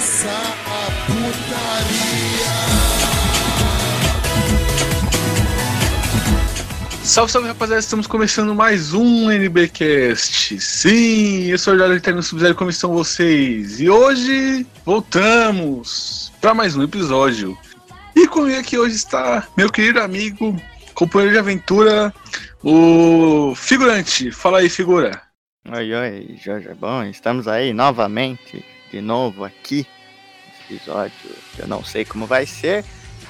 começar a putaria. Salve, salve rapaziada, estamos começando mais um NBcast. Sim, eu sou o Jorge Eterno Sub-Zero, como estão vocês? E hoje voltamos para mais um episódio. E comigo aqui hoje está meu querido amigo, companheiro de aventura, o figurante. Fala aí, figura. Oi, oi, Jorge. Bom, estamos aí novamente, de novo aqui, episódio que eu não sei como vai ser.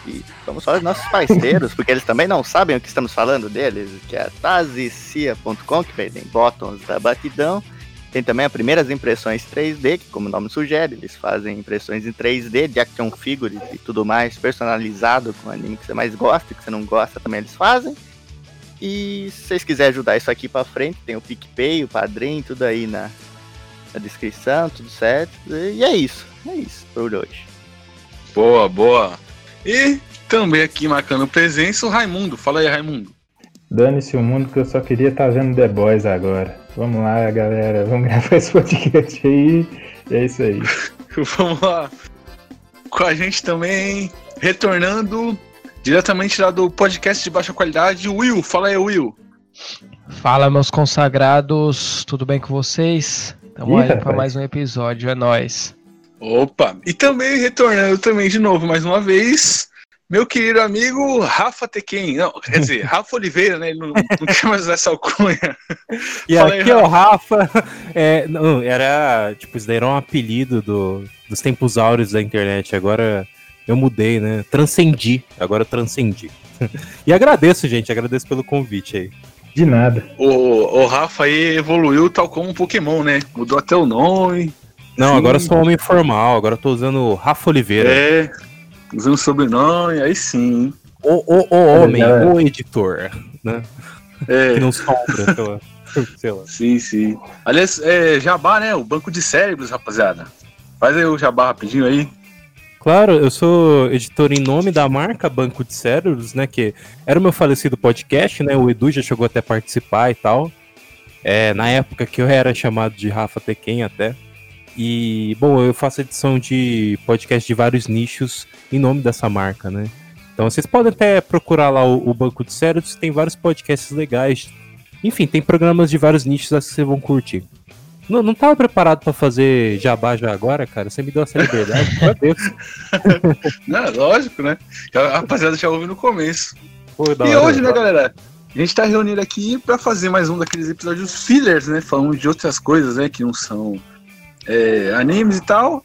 E vamos falar dos nossos parceiros, porque eles também não sabem o que estamos falando deles, que é a Tazicia.com, que vendem botões da Batidão. Tem também as primeiras impressões 3D, que como o nome sugere, eles fazem impressões em 3D de action figures e tudo mais personalizado com o anime que você mais gosta, que você não gosta, também eles fazem. E se vocês quiserem ajudar isso aqui pra frente, tem o PicPay, o Padrim, tudo aí na, na descrição, tudo certo. E é isso, é isso por hoje. Boa, boa. E também aqui marcando presença o Raimundo. Fala aí, Raimundo. Dane-se o mundo que eu só queria estar vendo The Boys agora. Vamos lá, galera. Vamos gravar esse podcast aí. E é isso aí. Vamos lá. Com a gente também, retornando diretamente lá do podcast de baixa qualidade, o Will. Fala aí, Will. Fala, meus consagrados, tudo bem com vocês? Tamo Ih, aí pra rapaz. mais um episódio, é nóis. Opa! E também retornando também de novo, mais uma vez, meu querido amigo Rafa Tequen. Não, quer dizer, Rafa Oliveira, né? Ele não, não quer mais usar essa alcunha. E Fala aí, aqui é o Rafa. É, não, era. Tipo, isso daí era um apelido do, dos tempos áureos da internet. Agora eu mudei, né? Transcendi. Agora eu transcendi. E agradeço, gente. Agradeço pelo convite aí. De nada. O, o Rafa aí evoluiu tal como um Pokémon, né? Mudou até o nome. Não, Sim. agora eu sou um homem formal. Agora eu tô usando o Rafa Oliveira. É. Usando sobrenome, aí sim. O, o, o homem, É. o editor. Né? É. Que não sombra, sei lá. Sei lá. Sim, sim. Aliás, é Jabá, né? O banco de cérebros, rapaziada. Faz aí o Jabá rapidinho aí. Claro, eu sou editor em nome da marca Banco de Cérebros, né? Que era o meu falecido podcast, né? O Edu já chegou até participar e tal. É, na época que eu era chamado de Rafa Tequen até. E, bom, eu faço edição de podcast de vários nichos em nome dessa marca, né? Então vocês podem até procurar lá o, o Banco de Cérebros, tem vários podcasts legais. Enfim, tem programas de vários nichos que vocês vão curtir. Não, não tava preparado pra fazer jabá já agora, cara. Você me deu essa liberdade. Meu Deus. Não, lógico, né? A rapaziada já ouve no começo. Pô, e hora. hoje, né, galera? A gente tá reunido aqui pra fazer mais um daqueles episódios fillers, né? Falando de outras coisas, né? Que não são é, animes e tal.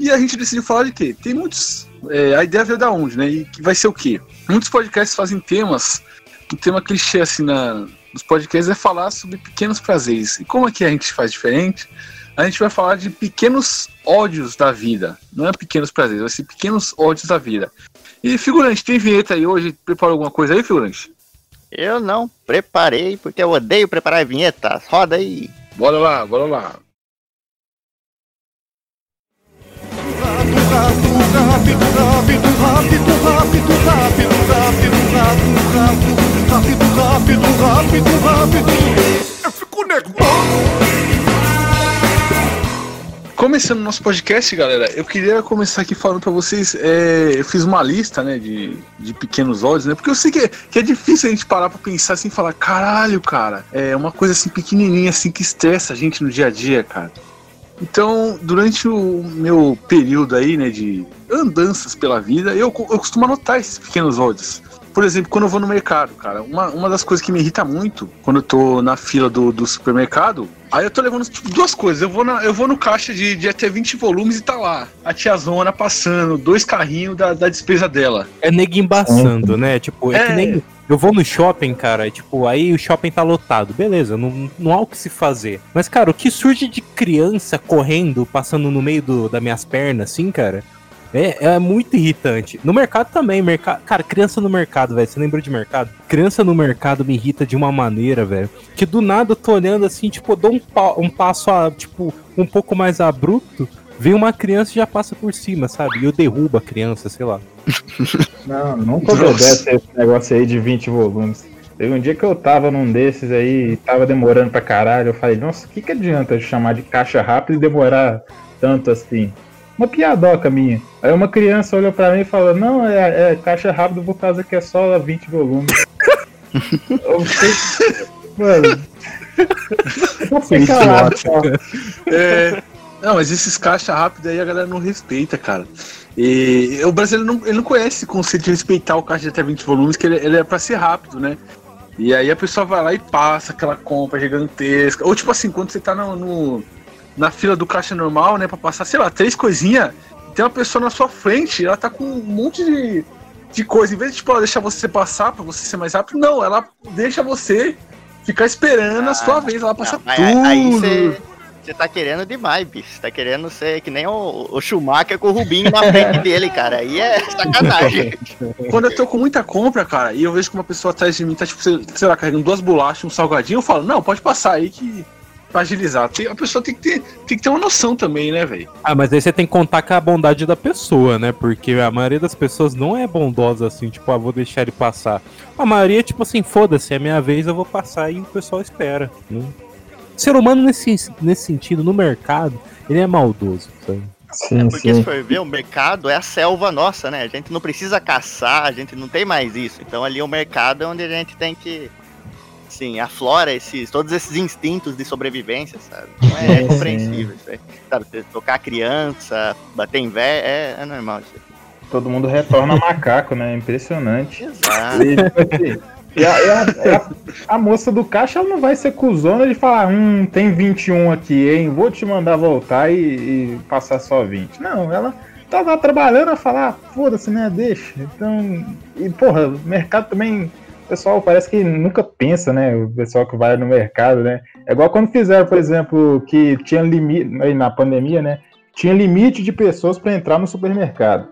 E a gente decidiu falar de quê? Tem muitos. é, a ideia veio da onde, né? E que vai ser o quê? Muitos podcasts fazem temas. O tema clichê, assim, na, nos podcasts é falar sobre pequenos prazeres. E como aqui a gente faz diferente, a gente vai falar de pequenos ódios da vida. Não é pequenos prazeres, vai ser pequenos ódios da vida. E figurante, tem vinheta aí hoje? Preparou alguma coisa aí, figurante? Eu não preparei, porque eu odeio preparar vinhetas. Roda aí. Bora lá, bora lá. Começando o nosso podcast, galera, eu queria começar aqui falando pra vocês. é, eu fiz uma lista, né, de, de pequenos ódios, né? Porque eu sei que é, que é difícil a gente parar pra pensar assim e falar: caralho, cara, é uma coisa assim pequenininha, assim, que estressa a gente no dia a dia, cara. Então, durante o meu período aí, né, de andanças pela vida, eu, eu costumo anotar esses pequenos ódios. Por exemplo, quando eu vou no mercado, cara, uma, uma das coisas que me irrita muito quando eu tô na fila do, do supermercado, aí eu tô levando tipo, duas coisas. Eu vou, na, eu vou no caixa de, de até 20 volumes e tá lá a tiazona passando, dois carrinhos da, da despesa dela. É nego embaçando, né? Tipo, é, É. que nem. Eu vou no shopping, cara, tipo, aí o shopping tá lotado. Beleza, não, não há o que se fazer. Mas, cara, o que surge de criança correndo, passando no meio do, das minhas pernas, assim, cara, é, é muito irritante. No mercado também, mercado. Cara, criança no mercado, velho. Você lembra de mercado? Criança no mercado me irrita de uma maneira, velho. Que do nada eu tô olhando assim, tipo, eu dou um, pa- um passo, a, tipo, um pouco mais abrupto. Vem uma criança e já passa por cima, sabe? E eu derrubo a criança, sei lá. Não, nunca obedece esse negócio aí de 20 volumes. Teve um dia que eu tava num desses aí e tava demorando pra caralho. Eu falei, nossa, o que, que adianta eu chamar de caixa rápido e demorar tanto assim? Uma piadoca minha. Aí uma criança olhou pra mim e falou, não, é, é caixa rápido por causa que é só 20 volumes. Eu fiquei- Mano. Eu fiquei calado. É, não, mas esses caixa rápido aí a galera não respeita, cara. E o brasileiro não, ele não conhece esse conceito de respeitar o caixa de até 20 volumes, que ele, ele é pra ser rápido, né? E aí a pessoa vai lá e passa aquela compra gigantesca. Ou tipo assim, quando você tá no, no- na fila do caixa normal, né, pra passar, sei lá, três coisinhas, tem uma pessoa na sua frente, ela tá com um monte de, de coisa. Em vez de tipo, ela deixar você passar pra você ser mais rápido, não, ela deixa você ficar esperando a sua vez, ela passa Não, mas tudo. aí você você tá querendo demais, bicho. Você tá querendo ser que nem o, o Schumacher com o Rubinho na frente dele, cara. Aí é sacanagem. Quando eu tô com muita compra, cara, e eu vejo que uma pessoa atrás de mim tá, tipo, sei lá, carregando duas bolachas, um salgadinho, eu falo, não, pode passar aí que. Pra agilizar. Tem- a pessoa tem que ter, tem que ter uma noção também, né, velho? Ah, mas aí você tem que contar com a bondade da pessoa, né? Porque a maioria das pessoas não é bondosa assim, tipo, ah, vou deixar ele passar. A maioria, tipo assim, foda-se, é minha vez, eu vou passar e o pessoal espera. Né? O ser humano, nesse, nesse sentido, no mercado, ele é maldoso, sabe? Sim, Porque se sim. for ver, o mercado é a selva nossa, né? A gente não precisa caçar, a gente não tem mais isso. Então ali o mercado é onde a gente tem que. Assim, aflora esses, todos esses instintos de sobrevivência, sabe? É, Sim, sim. compreensível isso aí. Sabe, tocar criança, bater em véia, é, é normal isso aí. Todo mundo retorna macaco, né? Impressionante. Exato. E, assim, e a, e a- a- a moça do caixa ela não vai ser cuzona de falar, hum, tem 21 aqui, hein? Vou te mandar voltar e, e passar só 20. Não, ela tá lá trabalhando a falar, ah, foda-se, né? Deixa. Então. E, porra, o mercado também. O pessoal parece que nunca pensa, né? O pessoal que vai no mercado, né? É igual quando fizeram, por exemplo, que tinha limite, aí na pandemia, né? Tinha limite de pessoas para entrar no supermercado.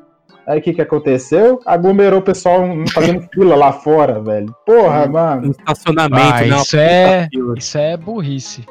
Aí o que que aconteceu? Aglomerou o pessoal fazendo fila lá fora, velho. Porra, No mano. estacionamento, Ah, uma isso é-. Isso é burrice.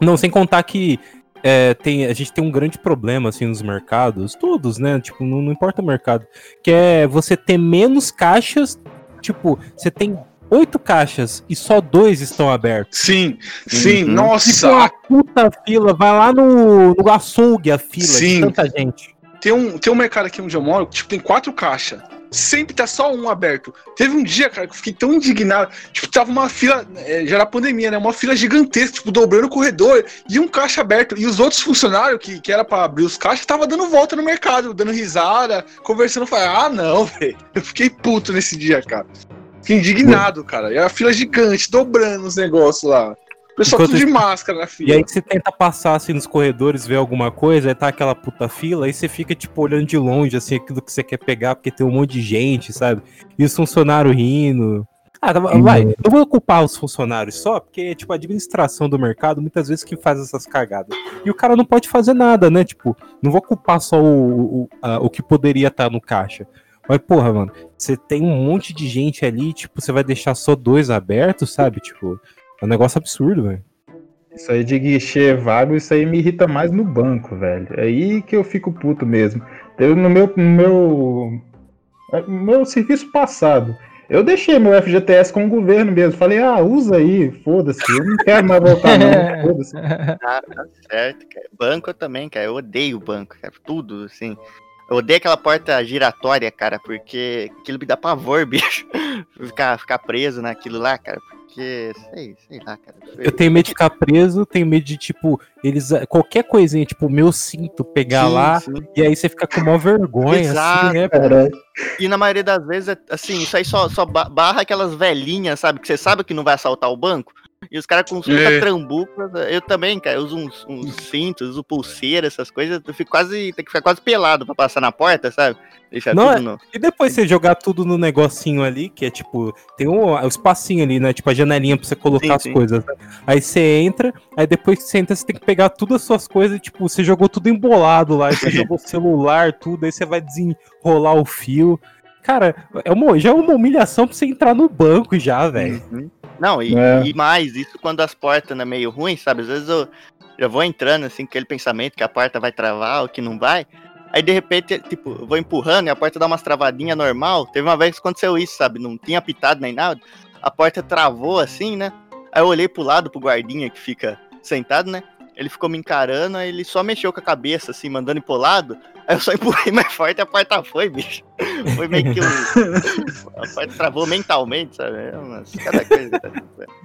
Não, sem contar que é, tem, a gente tem um grande problema assim nos mercados, todos, né? Tipo, não, não importa o mercado, que é você ter menos caixas. Tipo, você tem oito caixas e só dois estão abertos. Sim, sim, Uhum. Tipo, nossa. uma puta fila, vai lá no, no açougue a fila Sim. de tanta gente. Tem um, tem um mercado aqui onde eu moro que tipo, tem quatro caixas. Sempre tá só um aberto. Teve um dia, cara, que eu fiquei tão indignado. Tipo, tava uma fila, é, já era pandemia, né? Uma fila gigantesca, tipo, dobrando o corredor e um caixa aberto. E os outros funcionários, que, que era pra abrir os caixas, tava dando volta no mercado, dando risada, conversando. Falei, ah, não, velho. Eu fiquei puto nesse dia, cara. Fiquei indignado, cara. E a fila gigante, dobrando os negócios lá. O pessoal Enquanto tudo de máscara na E fila. aí você tenta passar assim nos corredores, ver alguma coisa, aí tá aquela puta fila, aí você fica tipo olhando de longe assim aquilo que você quer pegar, porque tem um monte de gente, sabe? E os funcionários rindo. Ah, tá- vai, não vou culpar os funcionários só, porque tipo a administração do mercado muitas vezes que faz essas cagadas. E o cara não pode fazer nada, né? Tipo, não vou culpar só o, o, a- o que poderia estar no caixa. Mas, porra, mano, você tem um monte de gente ali, tipo, você vai deixar só dois abertos, sabe? Tipo, é um negócio absurdo, velho. Isso aí de guichê vago, isso aí me irrita mais no banco, velho. É aí que eu fico puto mesmo. Eu, no meu, no meu, no meu serviço passado, eu deixei meu FGTS com o governo mesmo. Falei, ah, usa aí, foda-se. Eu não quero mais voltar, não. Foda-se. Tá, tá certo, cara. Banco eu também, cara. Eu odeio banco, cara. Tudo, assim. Eu odeio aquela porta giratória, cara, porque aquilo me dá pavor, bicho. Ficar, ficar preso naquilo lá, cara. Porque, sei, sei lá, cara. Eu tenho medo de ficar preso, tenho medo de, tipo, eles. Qualquer coisinha, tipo, meu cinto pegar Sim, lá, sim. e aí você fica com uma vergonha, Exato. assim, né? Caralho. E na maioria das vezes, é, assim, isso aí só, só ba- barra aquelas velhinhas, sabe? Que você sabe que não vai assaltar o banco. E os caras com os É. puta trambucas. Eu também, cara. Eu uso uns, uns cintos, uso pulseira, essas coisas. Eu fico quase. Tem que ficar quase pelado pra passar na porta, sabe? Deixar Não, tudo no. E depois você jogar tudo no negocinho ali, que é tipo, tem um, o espacinho ali, né? Tipo a janelinha pra você colocar Sim, as sim. coisas. né? Aí você entra, aí depois que você entra, você tem que pegar todas as suas coisas, tipo, você jogou tudo embolado lá, aí você jogou o celular, tudo, aí você vai desenrolar o fio. Cara, é uma, já é uma humilhação pra você entrar no banco já, velho. Uhum. Não, e, É. e mais, isso quando as portas é meio ruim, sabe? Às vezes eu já vou entrando assim, com aquele pensamento que a porta vai travar ou que não vai. Aí de repente, tipo, eu vou empurrando e a porta dá umas travadinhas normal. Teve uma vez que aconteceu isso, sabe? Não tinha pitado nem nada. A porta travou assim, né? Aí eu olhei pro lado, pro guardinha que fica sentado, né? Ele ficou me encarando, aí ele só mexeu com a cabeça, assim, mandando ir pro lado. Aí eu só empurrei mais forte e a porta foi, bicho. Foi meio que um. A porta travou mentalmente, sabe? É umas- cada coisa. tá?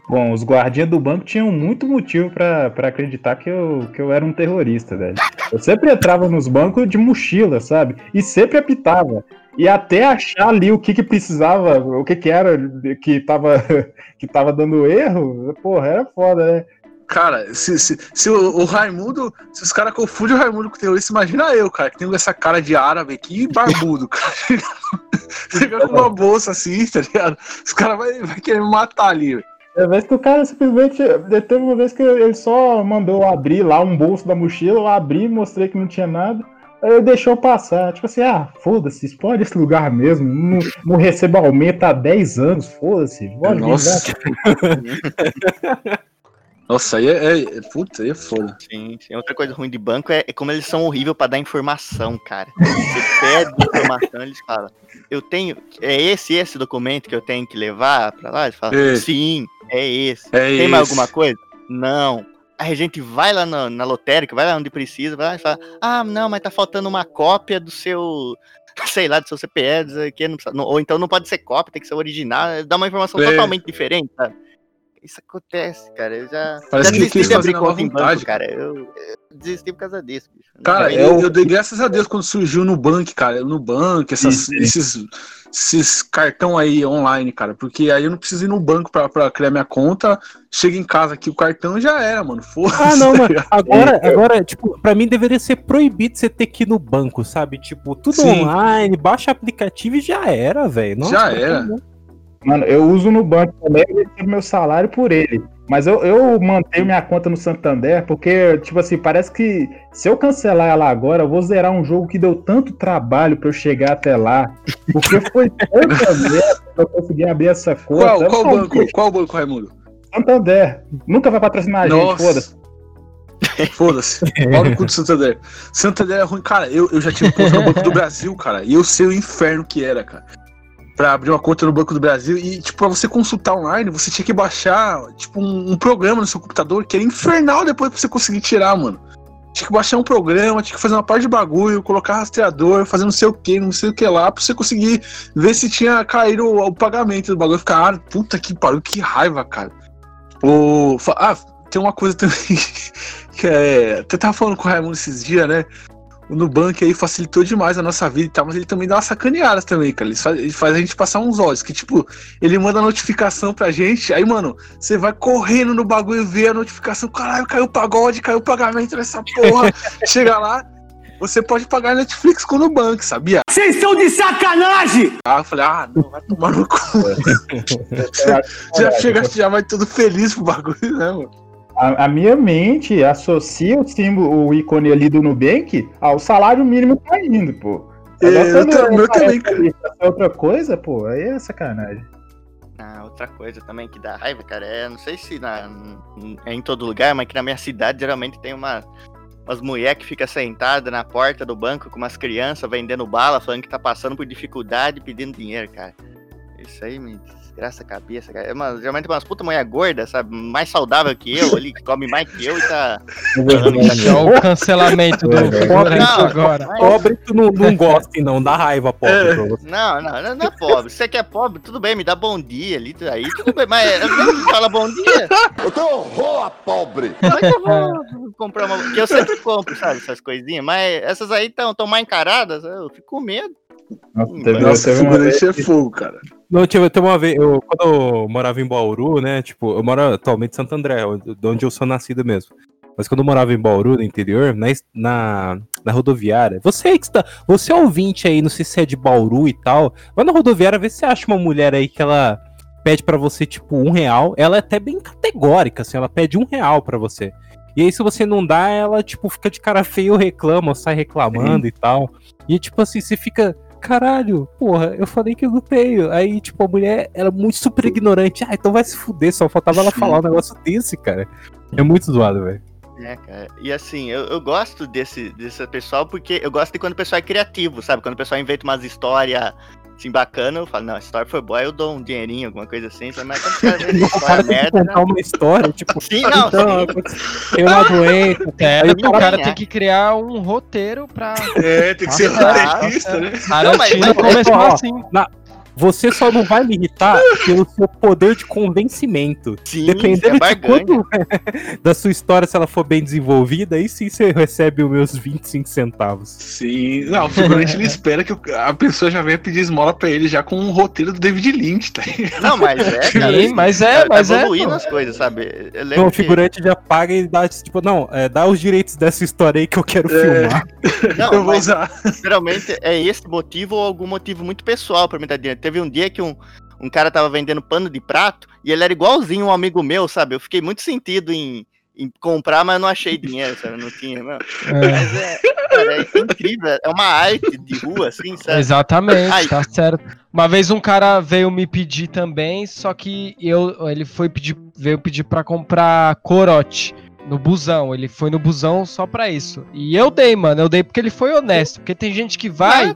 Bom, os guardinhas do banco tinham muito motivo pra acreditar que eu, que eu era um terrorista, velho. Eu sempre entrava nos bancos de mochila, sabe? E sempre apitava. E até achar ali o que que precisava, o que que era que tava, que tava dando erro, porra, era foda, né? Cara, se, se, se o, o Raimundo, se os caras confundem o Raimundo com o terrorista, imagina eu, cara, que tenho essa cara de árabe aqui e barbudo, cara. Chega com uma bolsa assim, tá ligado? Os caras vão vai querer me matar ali, velho. É vez que o cara simplesmente. Teve uma vez que ele só mandou eu abrir lá um bolso da mochila, eu abri, mostrei que não tinha nada. Aí ele deixou passar. Tipo assim, ah, foda-se, explode esse lugar mesmo. Não, não recebo aumento há 10 anos, foda-se. Nossa. Nossa, aí é, é. Puta, aí é foda. Sim, sim. Outra coisa ruim de banco é, é como eles são horríveis pra dar informação, cara. Você pede informação, eles falam, eu tenho. É esse esse documento que eu tenho que levar pra lá? Eles falam, sim, é esse. É Tem mais esse. alguma coisa? Não. Aí a gente vai lá na, na lotérica, vai lá onde precisa, vai lá e fala, ah, não, mas tá faltando uma cópia do seu, sei lá, do seu CPF, aqui, não precisa- ou então não pode ser cópia, tem que ser original, dá uma informação É. totalmente diferente, sabe? Isso acontece, cara, eu já, Parece já que desisti de abrir conta em má vontade. banco, cara, eu, eu desisti por causa disso, bicho. Cara, eu, eu dei graças a Deus quando surgiu no Nubank, cara. Nubank, essas, Isso, esses, esses cartão aí online, cara. Porque aí eu não preciso ir no banco pra, pra criar minha conta. Chega em casa aqui, o cartão já era, mano. Foda-se. Ah, não, tá ligado? agora, agora, tipo, pra mim deveria ser proibido você ter que ir no banco, sabe? Tipo, tudo Sim. online, baixa aplicativo e já era, velho. Já era. Mano, eu uso no banco também, eu recebo meu salário por ele. Mas eu, eu mantenho minha conta no Santander porque, tipo assim, parece que se eu cancelar ela agora, eu vou zerar um jogo que deu tanto trabalho pra eu chegar até lá. Porque foi tanta merda pra eu conseguir abrir essa conta. Qual, qual banco? Qual banco, Raimundo? Santander. Nunca vai patrocinar a gente, foda-se. Foda-se. Pau no cu do Santander. Santander é ruim. Cara, eu, eu já tive conta no Banco do Brasil, cara. E eu sei o inferno que era, cara. Pra abrir uma conta no Banco do Brasil. E, tipo, pra você consultar online, você tinha que baixar, tipo, um, um programa no seu computador que era infernal depois pra você conseguir tirar, mano. Tinha que baixar um programa, tinha que fazer uma parte de bagulho, colocar rastreador, fazer não sei o que, não sei o que lá, pra você conseguir ver se tinha caído o, o pagamento do bagulho. Ficar, ah, puta que pariu, que raiva, cara. O, ah, tem uma coisa também que é. Até tava falando com o Raimundo esses dias, né? O Nubank aí facilitou demais a nossa vida e tal, mas ele também dá uma sacaneada também, cara. Ele faz, ele faz a gente passar uns olhos, que tipo, ele manda notificação pra gente, aí, mano, você vai correndo no bagulho ver a notificação, caralho, caiu o pagode, caiu o pagamento nessa porra. Chega lá, você pode pagar Netflix com o Nubank, sabia? Vocês estão de sacanagem! Ah, eu falei, ah, não, vai tomar no cu. já chega, já vai tudo feliz pro bagulho, né, mano? A, a minha mente associa o símbolo, o ícone ali do Nubank ao salário mínimo caindo, pô. É, eu também- eu também, ser outra coisa, pô, aí é sacanagem. Ah, outra coisa também que dá raiva, cara, é, não sei se na, é em todo lugar, mas que na minha cidade geralmente tem uma, umas mulheres que ficam sentadas na porta do banco com umas crianças vendendo bala, falando que tá passando por dificuldade pedindo dinheiro, cara. Isso aí me desgraça a cabeça, cara. É uma, geralmente é umas puta mulher gorda, sabe? Mais saudável que eu ali, que come mais que eu e tá. Já o cancelamento do figurante não, agora. mas- Pobre tu não, não gosta, e não, dá raiva, pobre. É. Não, não, não, não é pobre. Você que é pobre, tudo bem, me dá bom dia ali, aí tudo bem, mas fala bom dia. Eu tenho horror a pobre. Como é que eu vou comprar uma. Porque eu sempre compro, sabe, essas coisinhas, mas essas aí estão tão mais encaradas, eu fico com medo. Nossa, Hum, teve, Nossa, teve uma vez é fogo, cara. Não, tipo, teve uma vez, eu, quando eu morava em Bauru, né, tipo, eu moro atualmente em Santo André, onde- de onde eu sou nascido mesmo. Mas quando eu morava em Bauru, no interior, na, na, na rodoviária, você que está, você ouvinte aí, não sei se é de Bauru e tal, vai na rodoviária, vê se você acha uma mulher aí que ela pede pra você, tipo, um real, ela é até bem categórica, assim, ela pede um real pra você. E aí, se você não dá, ela, tipo, fica de cara feio, reclama, sai reclamando e tal. E, tipo assim, você fica, caralho, porra, eu falei que eu tenho. Aí, tipo, a mulher era muito super ignorante. Ah, então vai se fuder, só faltava ela falar um negócio desse, cara. É muito zoado, velho. É, cara. E assim, eu, eu gosto desse, desse pessoal porque eu gosto de quando o pessoal é criativo, sabe? Quando o pessoal inventa umas histórias assim, bacana, eu falo, não, a história foi boa, eu dou um dinheirinho, alguma coisa assim, mas quando vendem O história merda, contar uma história, tipo, Sim, não, então, sim. tem uma doença, É, Aí o cara tem que criar um roteiro pra. É, tem que ser roteirista, né? Tarantino mas- começou ó, assim. Você só não vai me irritar pelo seu poder de convencimento. sim, Dependendo é de quanto da sua história, se ela for bem desenvolvida, aí sim você recebe os meus 25 centavos. Sim. Não, o figurante ele espera que a pessoa já venha pedir esmola pra ele já com um roteiro do David Lynch, tá? ligado? Não, mas é, cara. Sim, mas é, tá- mas tá é. evoluindo pô. as coisas, sabe? Então o que- figurante já paga e dá, tipo, não, é, dá os direitos dessa história aí que eu quero É. filmar. Não, eu vou usar. geralmente é esse motivo ou algum motivo muito pessoal pra me dar dinheiro. Teve um dia que um, um cara tava vendendo pano de prato e ele era igualzinho um amigo meu, sabe? Eu fiquei muito sentido em, em comprar, mas não achei dinheiro, sabe? Não tinha, não. Mas é, cara, é incrível, é uma arte de rua, assim, sabe? Exatamente, Ai. tá certo. Uma vez um cara veio me pedir também, só que eu, ele foi pedir, veio pedir pra comprar corote no busão. Ele foi no busão só pra isso. E eu dei, mano, eu dei porque ele foi honesto. Porque tem gente que vai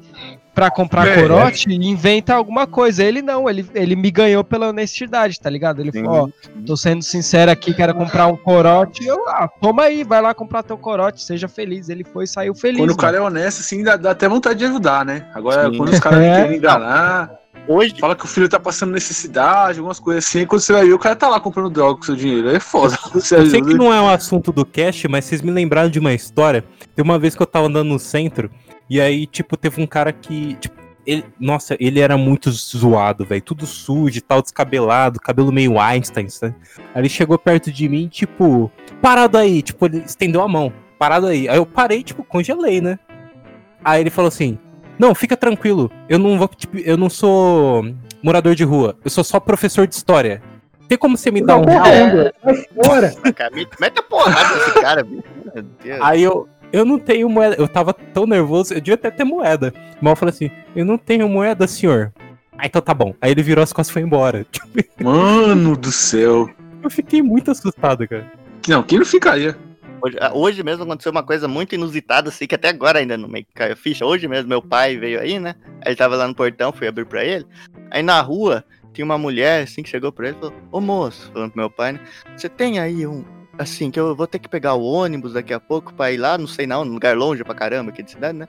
pra comprar É. corote e inventa alguma coisa. Ele não, ele, ele me ganhou pela honestidade, tá ligado? Ele falou, ó, tô sendo sincero aqui, quero comprar um corote. Eu, ah, toma aí, vai lá comprar teu corote, seja feliz. Ele foi e saiu feliz. Quando o mano. cara é honesto, assim, dá, dá até vontade de ajudar, né? Agora, Sim. quando os caras É. querem enganar, Hoje, fala que o filho tá passando necessidade, algumas coisas assim, quando você vai ver, o cara tá lá comprando droga com seu dinheiro. É foda. Você Eu sei que não é um assunto do cast, mas vocês me lembraram de uma história. Tem uma vez que eu tava andando no centro, e aí, tipo, teve um cara que. Tipo, ele, nossa, ele era muito zoado, velho. Tudo sujo e tal, descabelado, cabelo meio Einstein, sabe? Aí ele chegou perto de mim, tipo, parado aí. Tipo, ele estendeu a mão, parado aí. Aí eu parei, tipo, congelei, né? Aí ele falou assim: Não, fica tranquilo. Eu não vou, tipo, eu não sou morador de rua. Eu sou só professor de história. Tem como você me dar um cara, me- mete a porrada nesse cara, bicho. Meu Deus. Aí eu, eu não tenho moeda. Eu tava tão nervoso, eu devia até ter moeda. Mas eu falei assim: eu não tenho moeda, senhor. Ah, então tá bom. Aí ele virou as costas e foi embora. Mano do céu. eu fiquei muito assustado, cara. Não, quem não ficaria? Hoje, ah, hoje mesmo aconteceu uma coisa muito inusitada, assim, que até agora ainda não me caiu a ficha. Hoje mesmo meu pai veio aí, né? Aí ele tava lá no portão, fui abrir pra ele. Aí na rua tinha uma mulher, assim, que chegou pra ele e falou: Ô moço, falando pro meu pai, né? Você tem aí um. Assim, que eu vou ter que pegar o ônibus daqui a pouco pra ir lá, não sei não, num lugar longe pra caramba aqui de cidade, né?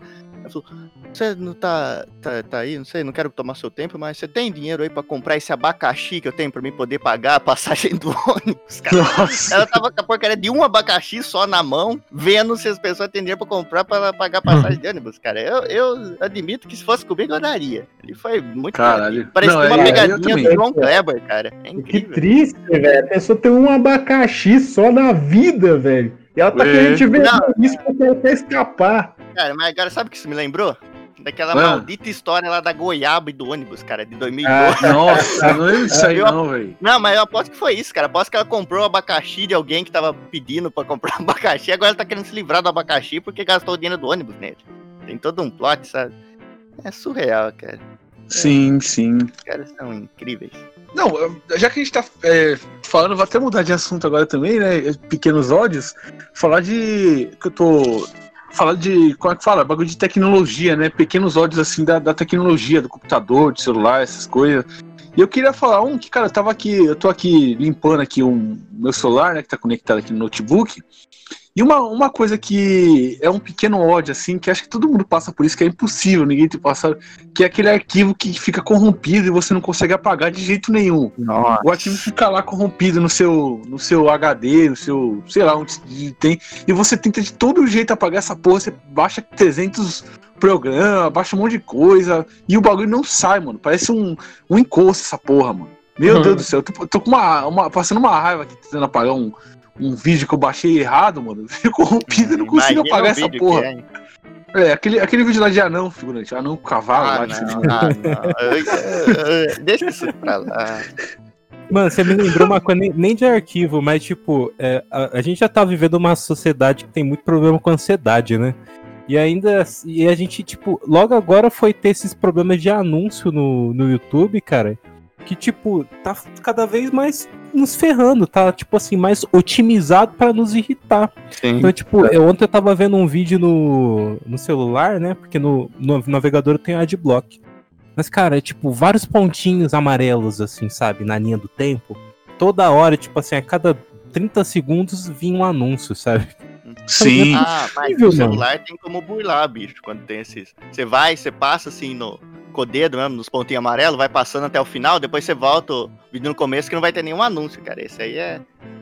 Você não tá, tá, tá aí, não sei, não quero tomar seu tempo, mas você tem dinheiro aí pra comprar esse abacaxi que eu tenho pra mim poder pagar a passagem do ônibus, cara? Nossa. Ela tava com a porcaria de um abacaxi só na mão, vendo se as pessoas têm dinheiro pra comprar pra pagar passagem de ônibus, cara. Eu, eu admito que se fosse comigo, eu daria. Ele foi muito. Caralho. Parecia Não, uma é, pegadinha do João Kleber, cara. É Que triste, velho. A pessoa tem um abacaxi só na vida, velho. E ela tá É. querendo te ver Não. isso porque ela quer escapar. Cara, mas agora sabe o que isso me lembrou? Daquela Ah. maldita história lá da goiaba e do ônibus, cara, de 2012. Ah, Nossa, não lembro disso aí Eu- não, velho. Não, mas eu aposto que foi isso, cara. Aposto que ela comprou o abacaxi de alguém que tava pedindo pra comprar abacaxi. Agora ela tá querendo se livrar do abacaxi porque gastou o dinheiro do ônibus nele. Tem todo um plot, sabe? É surreal, cara. Sim, sim. Os caras são incríveis. Não, já que a gente tá é, falando, vou até mudar de assunto agora também, né? Pequenos ódios. Falar de. que eu tô. Falar de. Como é que fala? Bagulho de tecnologia, né? Pequenos ódios assim da, da tecnologia, do computador, do celular, essas coisas. E eu queria falar um que, cara, eu tava aqui, eu tô aqui limpando aqui o meu celular, né? Que tá conectado aqui no notebook. E uma, uma coisa que é um pequeno ódio, assim, que acho que todo mundo passa por isso, que é impossível ninguém te passar, que é aquele arquivo que fica corrompido e você não consegue apagar de jeito nenhum. Nossa. O arquivo fica lá corrompido no seu, no seu HD, no seu, sei lá, onde tem, e você tenta de todo jeito apagar essa porra, você baixa 300 programas, baixa um monte de coisa, e o bagulho não sai, mano. Parece um, um encosto essa porra, mano. Meu Uhum. Deus do céu, eu tô, tô com uma, uma- passando uma raiva aqui tentando apagar um, um vídeo que eu baixei errado, mano. Fico corrompido e não consigo apagar essa porra. é? É, aquele, aquele vídeo lá de anão, figurante, anão com cavalo Ah, lá. de- não, ah, não. Deixa isso pra lá. Mano, você me lembrou uma coisa, nem, nem de arquivo, mas tipo, é, a, a gente já tá vivendo uma sociedade que tem muito problema com ansiedade, né? E ainda, e a gente, tipo, logo agora foi ter esses problemas de anúncio no, no YouTube, cara, que, tipo, tá cada vez mais nos ferrando, tá, tipo assim, mais otimizado pra nos irritar. Sim. Então, tipo, eu, ontem eu tava vendo um vídeo no, no celular, né? Porque no, no navegador tem adblock. Mas, cara, é tipo, vários pontinhos amarelos, assim, sabe, na linha do tempo. Toda hora, tipo assim, a cada 30 segundos vinha um anúncio, sabe? Sim. Ah, mas o celular tem como burlar, bicho, quando tem esses. Você vai, você passa assim no com o dedo mesmo, nos pontinhos amarelos, vai passando até o final, depois você volta o vídeo no começo que não vai ter nenhum anúncio, cara. Esse aí é,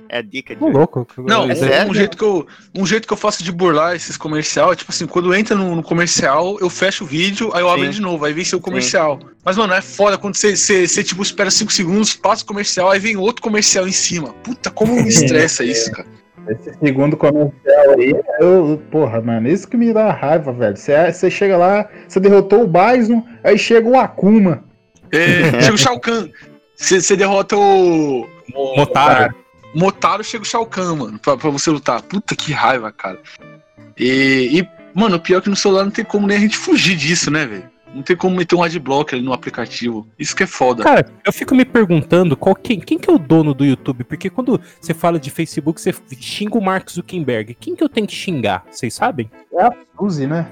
é a dica de. Tô louco. Não, É um- sério? um, jeito que eu, um jeito que eu faço de burlar esses comercial é tipo assim, quando entra no, no comercial, eu fecho o vídeo, aí eu abro Sim. de novo, aí vem seu comercial. Mas, mano, é foda quando você, você, você, tipo, espera 5 segundos, passa o comercial, aí vem outro comercial em cima. Puta, como me estressa isso, cara. Esse segundo comercial aí, eu, porra, mano, isso que me dá raiva, velho. Você, você chega lá, você derrotou o Bison, aí chega o Akuma. É, chega o Shao Kahn. Você, derrota o. o Motaro. Motaro chega o Shao Kahn, mano, pra, pra você lutar. Puta que raiva, cara. E, e, mano, o pior é que no celular não tem como nem a gente fugir disso, né, velho? Não tem como meter um adblock ali no aplicativo. Isso que é foda. Cara, eu fico me perguntando qual quem, quem que é o dono do YouTube? Porque quando você fala de Facebook, você xinga o Mark Zuckerberg. Quem que eu tenho que xingar? Vocês sabem? É a Suzy, né?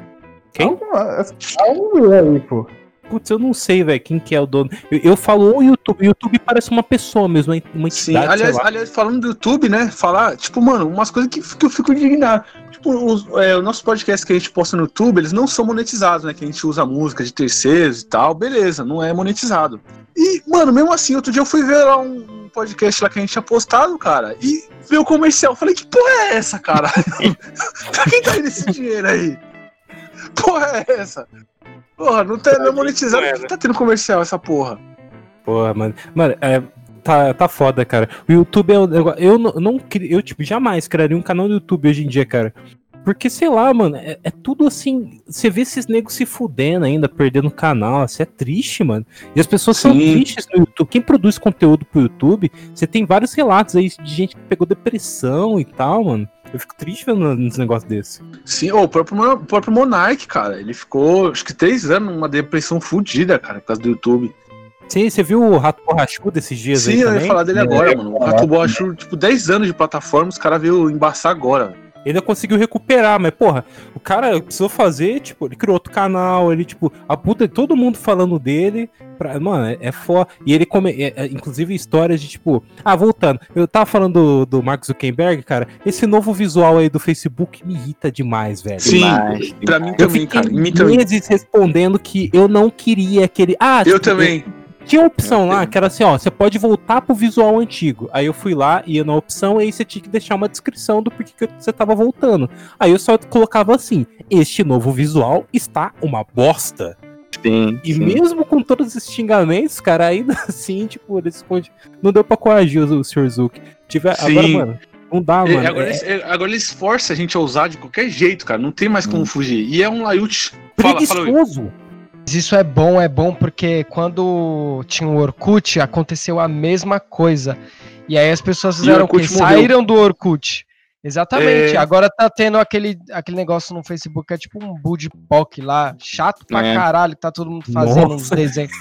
Quem? Alguma- Alguma aí, pô. Putz, eu não sei, velho, quem que é o dono. Eu, eu falo o YouTube. O YouTube parece uma pessoa mesmo, uma Sim, entidade, aliás, sei lá. aliás, falando do YouTube, né? Falar, tipo, mano, umas coisas que, que eu fico indignado. Tipo, os, é, o nosso podcast que a gente posta no YouTube, eles não são monetizados, né? Que a gente usa música de terceiros e tal, beleza, não é monetizado. E, mano, mesmo assim, outro dia eu fui ver lá um podcast lá que a gente tinha postado, cara, e ver o comercial. Falei, que porra é essa, cara? pra quem tá indo esse dinheiro aí? Porra é essa? Porra, não, tá, não é monetizado, por que tá tendo comercial essa porra? Porra, mano. Mano, é, tá, tá foda, cara. O YouTube é um negócio. Eu não, não eu, tipo, jamais criaria um canal no YouTube hoje em dia, cara. Porque, sei lá, mano, é, é tudo assim. Você vê esses negros se fudendo ainda, perdendo o canal. Isso é triste, mano. E as pessoas são Sim. tristes no YouTube. Quem produz conteúdo pro YouTube, você tem vários relatos aí de gente que pegou depressão e tal, mano. Eu fico triste vendo uns negócios desse. Sim, o próprio, o próprio Monark, cara, ele ficou, acho que três anos numa depressão fodida, cara, por causa do YouTube. Sim, você viu o Rato Borrachudo esses dias Sim, aí eu também? ia falar dele agora, mano. O Rato Borrachudo, tipo, 10 anos de plataforma, os caras veio embaçar agora. Ainda conseguiu recuperar, mas, porra, o cara precisou fazer, tipo, ele criou outro canal, ele, tipo, a puta, todo mundo falando dele, pra, mano, é, é foda. E ele, come, é- é, inclusive, histórias de, tipo, ah, voltando, eu tava falando do, do Mark Zuckerberg, cara, esse novo visual aí do Facebook me irrita demais, velho. Sim, Demais, pra mim Eu também, cara. Mim também. respondendo que eu não queria aquele. Ah, Eu tipo, também. Tinha uma opção lá que era assim, ó, você pode voltar pro visual antigo. Aí eu fui lá, ia na opção, e aí você tinha que deixar uma descrição do porquê que você tava voltando. Aí eu só colocava assim: este novo visual está uma bosta. Sim, E sim. mesmo com todos esses xingamentos, cara, ainda assim, tipo, eles não deu pra coagir o, o Sr. Zuck. Tiver, Sim. agora, mano, não dá, E mano. agora, é eles, é, agora eles forçam a gente a usar de qualquer jeito, cara. Não tem mais como Hum. fugir. E é um layout. Fala, fala preguiçoso. Mas Isso é bom, é bom porque quando tinha o Orkut, aconteceu a mesma coisa. E aí as pessoas fizeram o quê? Morreu. Saíram do Orkut. Exatamente. É. Agora tá tendo aquele, aquele negócio no Facebook que é tipo um budpoc lá, chato pra É. caralho, que tá todo mundo fazendo uns Nossa. desenhos.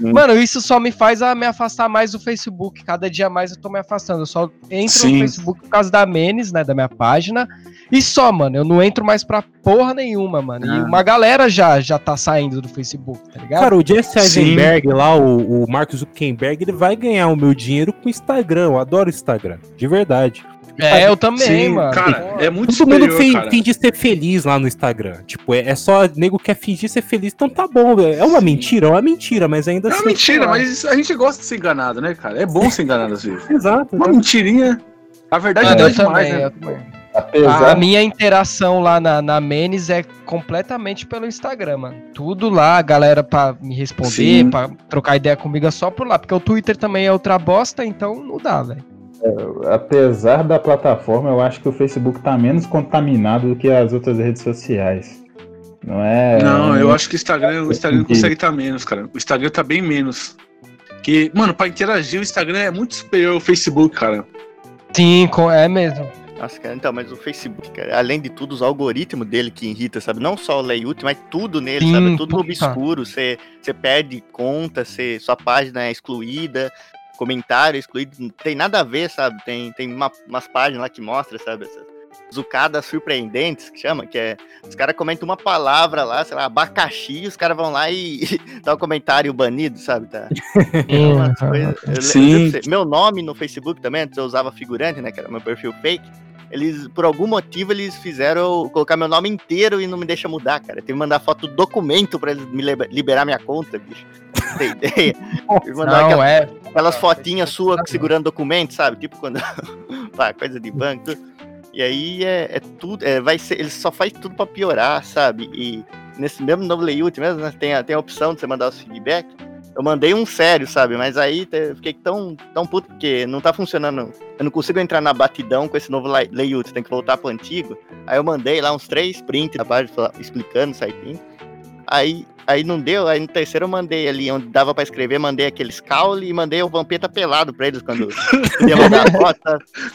Uhum. Mano, isso só me faz a me afastar mais do Facebook. Cada dia mais eu tô me afastando. Eu só entro Sim. no Facebook por causa da Menes, né, da minha página. E só, mano, eu não entro mais pra porra nenhuma, mano. E Ah. uma galera já, já tá saindo do Facebook, tá ligado? Cara, o Jesse Sim. Eisenberg lá, o, o Mark Zuckerberg, ele vai ganhar o meu dinheiro com o Instagram. Eu adoro o Instagram, de verdade. É, eu também, Sim, mano. cara, é muito Todo mundo superior, fin- cara. finge ser feliz lá no Instagram. Tipo, é, é só nego quer fingir ser feliz, então tá bom. velho. É uma mentira, é uma mentira, mas ainda É assim. uma mentira, sei lá. mas a gente gosta de ser enganado, né, cara? É bom ser enganado às vezes. Exato. Uma exato. mentirinha. A verdade é demais, também, né? Apesar A minha interação lá na, na Menes é completamente pelo Instagram, mano. Tudo lá, a galera pra me responder, Sim. pra trocar ideia comigo é só por lá. Porque o Twitter também é outra bosta, então não dá, velho. Apesar da plataforma, eu acho que o Facebook tá menos contaminado do que as outras redes sociais. Não é? Não, eu acho que o Instagram, o Instagram consegue estar menos, cara. O Instagram tá bem menos. Que, mano, pra interagir, o Instagram é muito superior ao Facebook, cara. Sim, é mesmo. Nossa, cara, então, mas o Facebook, cara, além de tudo, os algoritmos dele que irrita, sabe? Não só o layout, mas tudo nele, Sim, sabe? É Tudo puta. obscuro. Você você perde conta, você, sua página é excluída, comentário excluído. Não tem nada a ver, sabe? Tem, tem uma- umas páginas lá que mostram, sabe? Essas, zucadas surpreendentes, que chama, que é. Os caras comentam uma palavra lá, sei lá, abacaxi, os caras vão lá e, dá um comentário banido, sabe? Tá? Umas coisas- Sim. eu meu nome no Facebook também, antes eu usava figurante, né? Que era meu perfil fake. Eles, por algum motivo, eles fizeram eu colocar meu nome inteiro e não me deixa mudar, cara. Teve que mandar foto do documento pra eles me liber- liberar minha conta, bicho. Tem ideia? Não, aquela- é. aquelas fotinhas suas segurando documento, sabe? Tipo quando. Pá, coisa de banco. tudo. E aí é, é tudo. é, vai ser, ele só faz tudo pra piorar, sabe? E nesse mesmo novo layout mesmo, né, tem, a, tem a opção de você mandar os feedback. Eu mandei um sério, sabe? Mas aí te- fiquei tão, tão puto porque não tá funcionando. Eu não consigo entrar na batidão com esse novo lay- layout, tem que voltar pro antigo. Aí eu mandei lá uns três prints da página explicando certinho. Aí, aí não deu, aí no terceiro eu mandei ali onde dava pra escrever, mandei aqueles caule e mandei o Vampeta pelado pra eles quando podia mandar a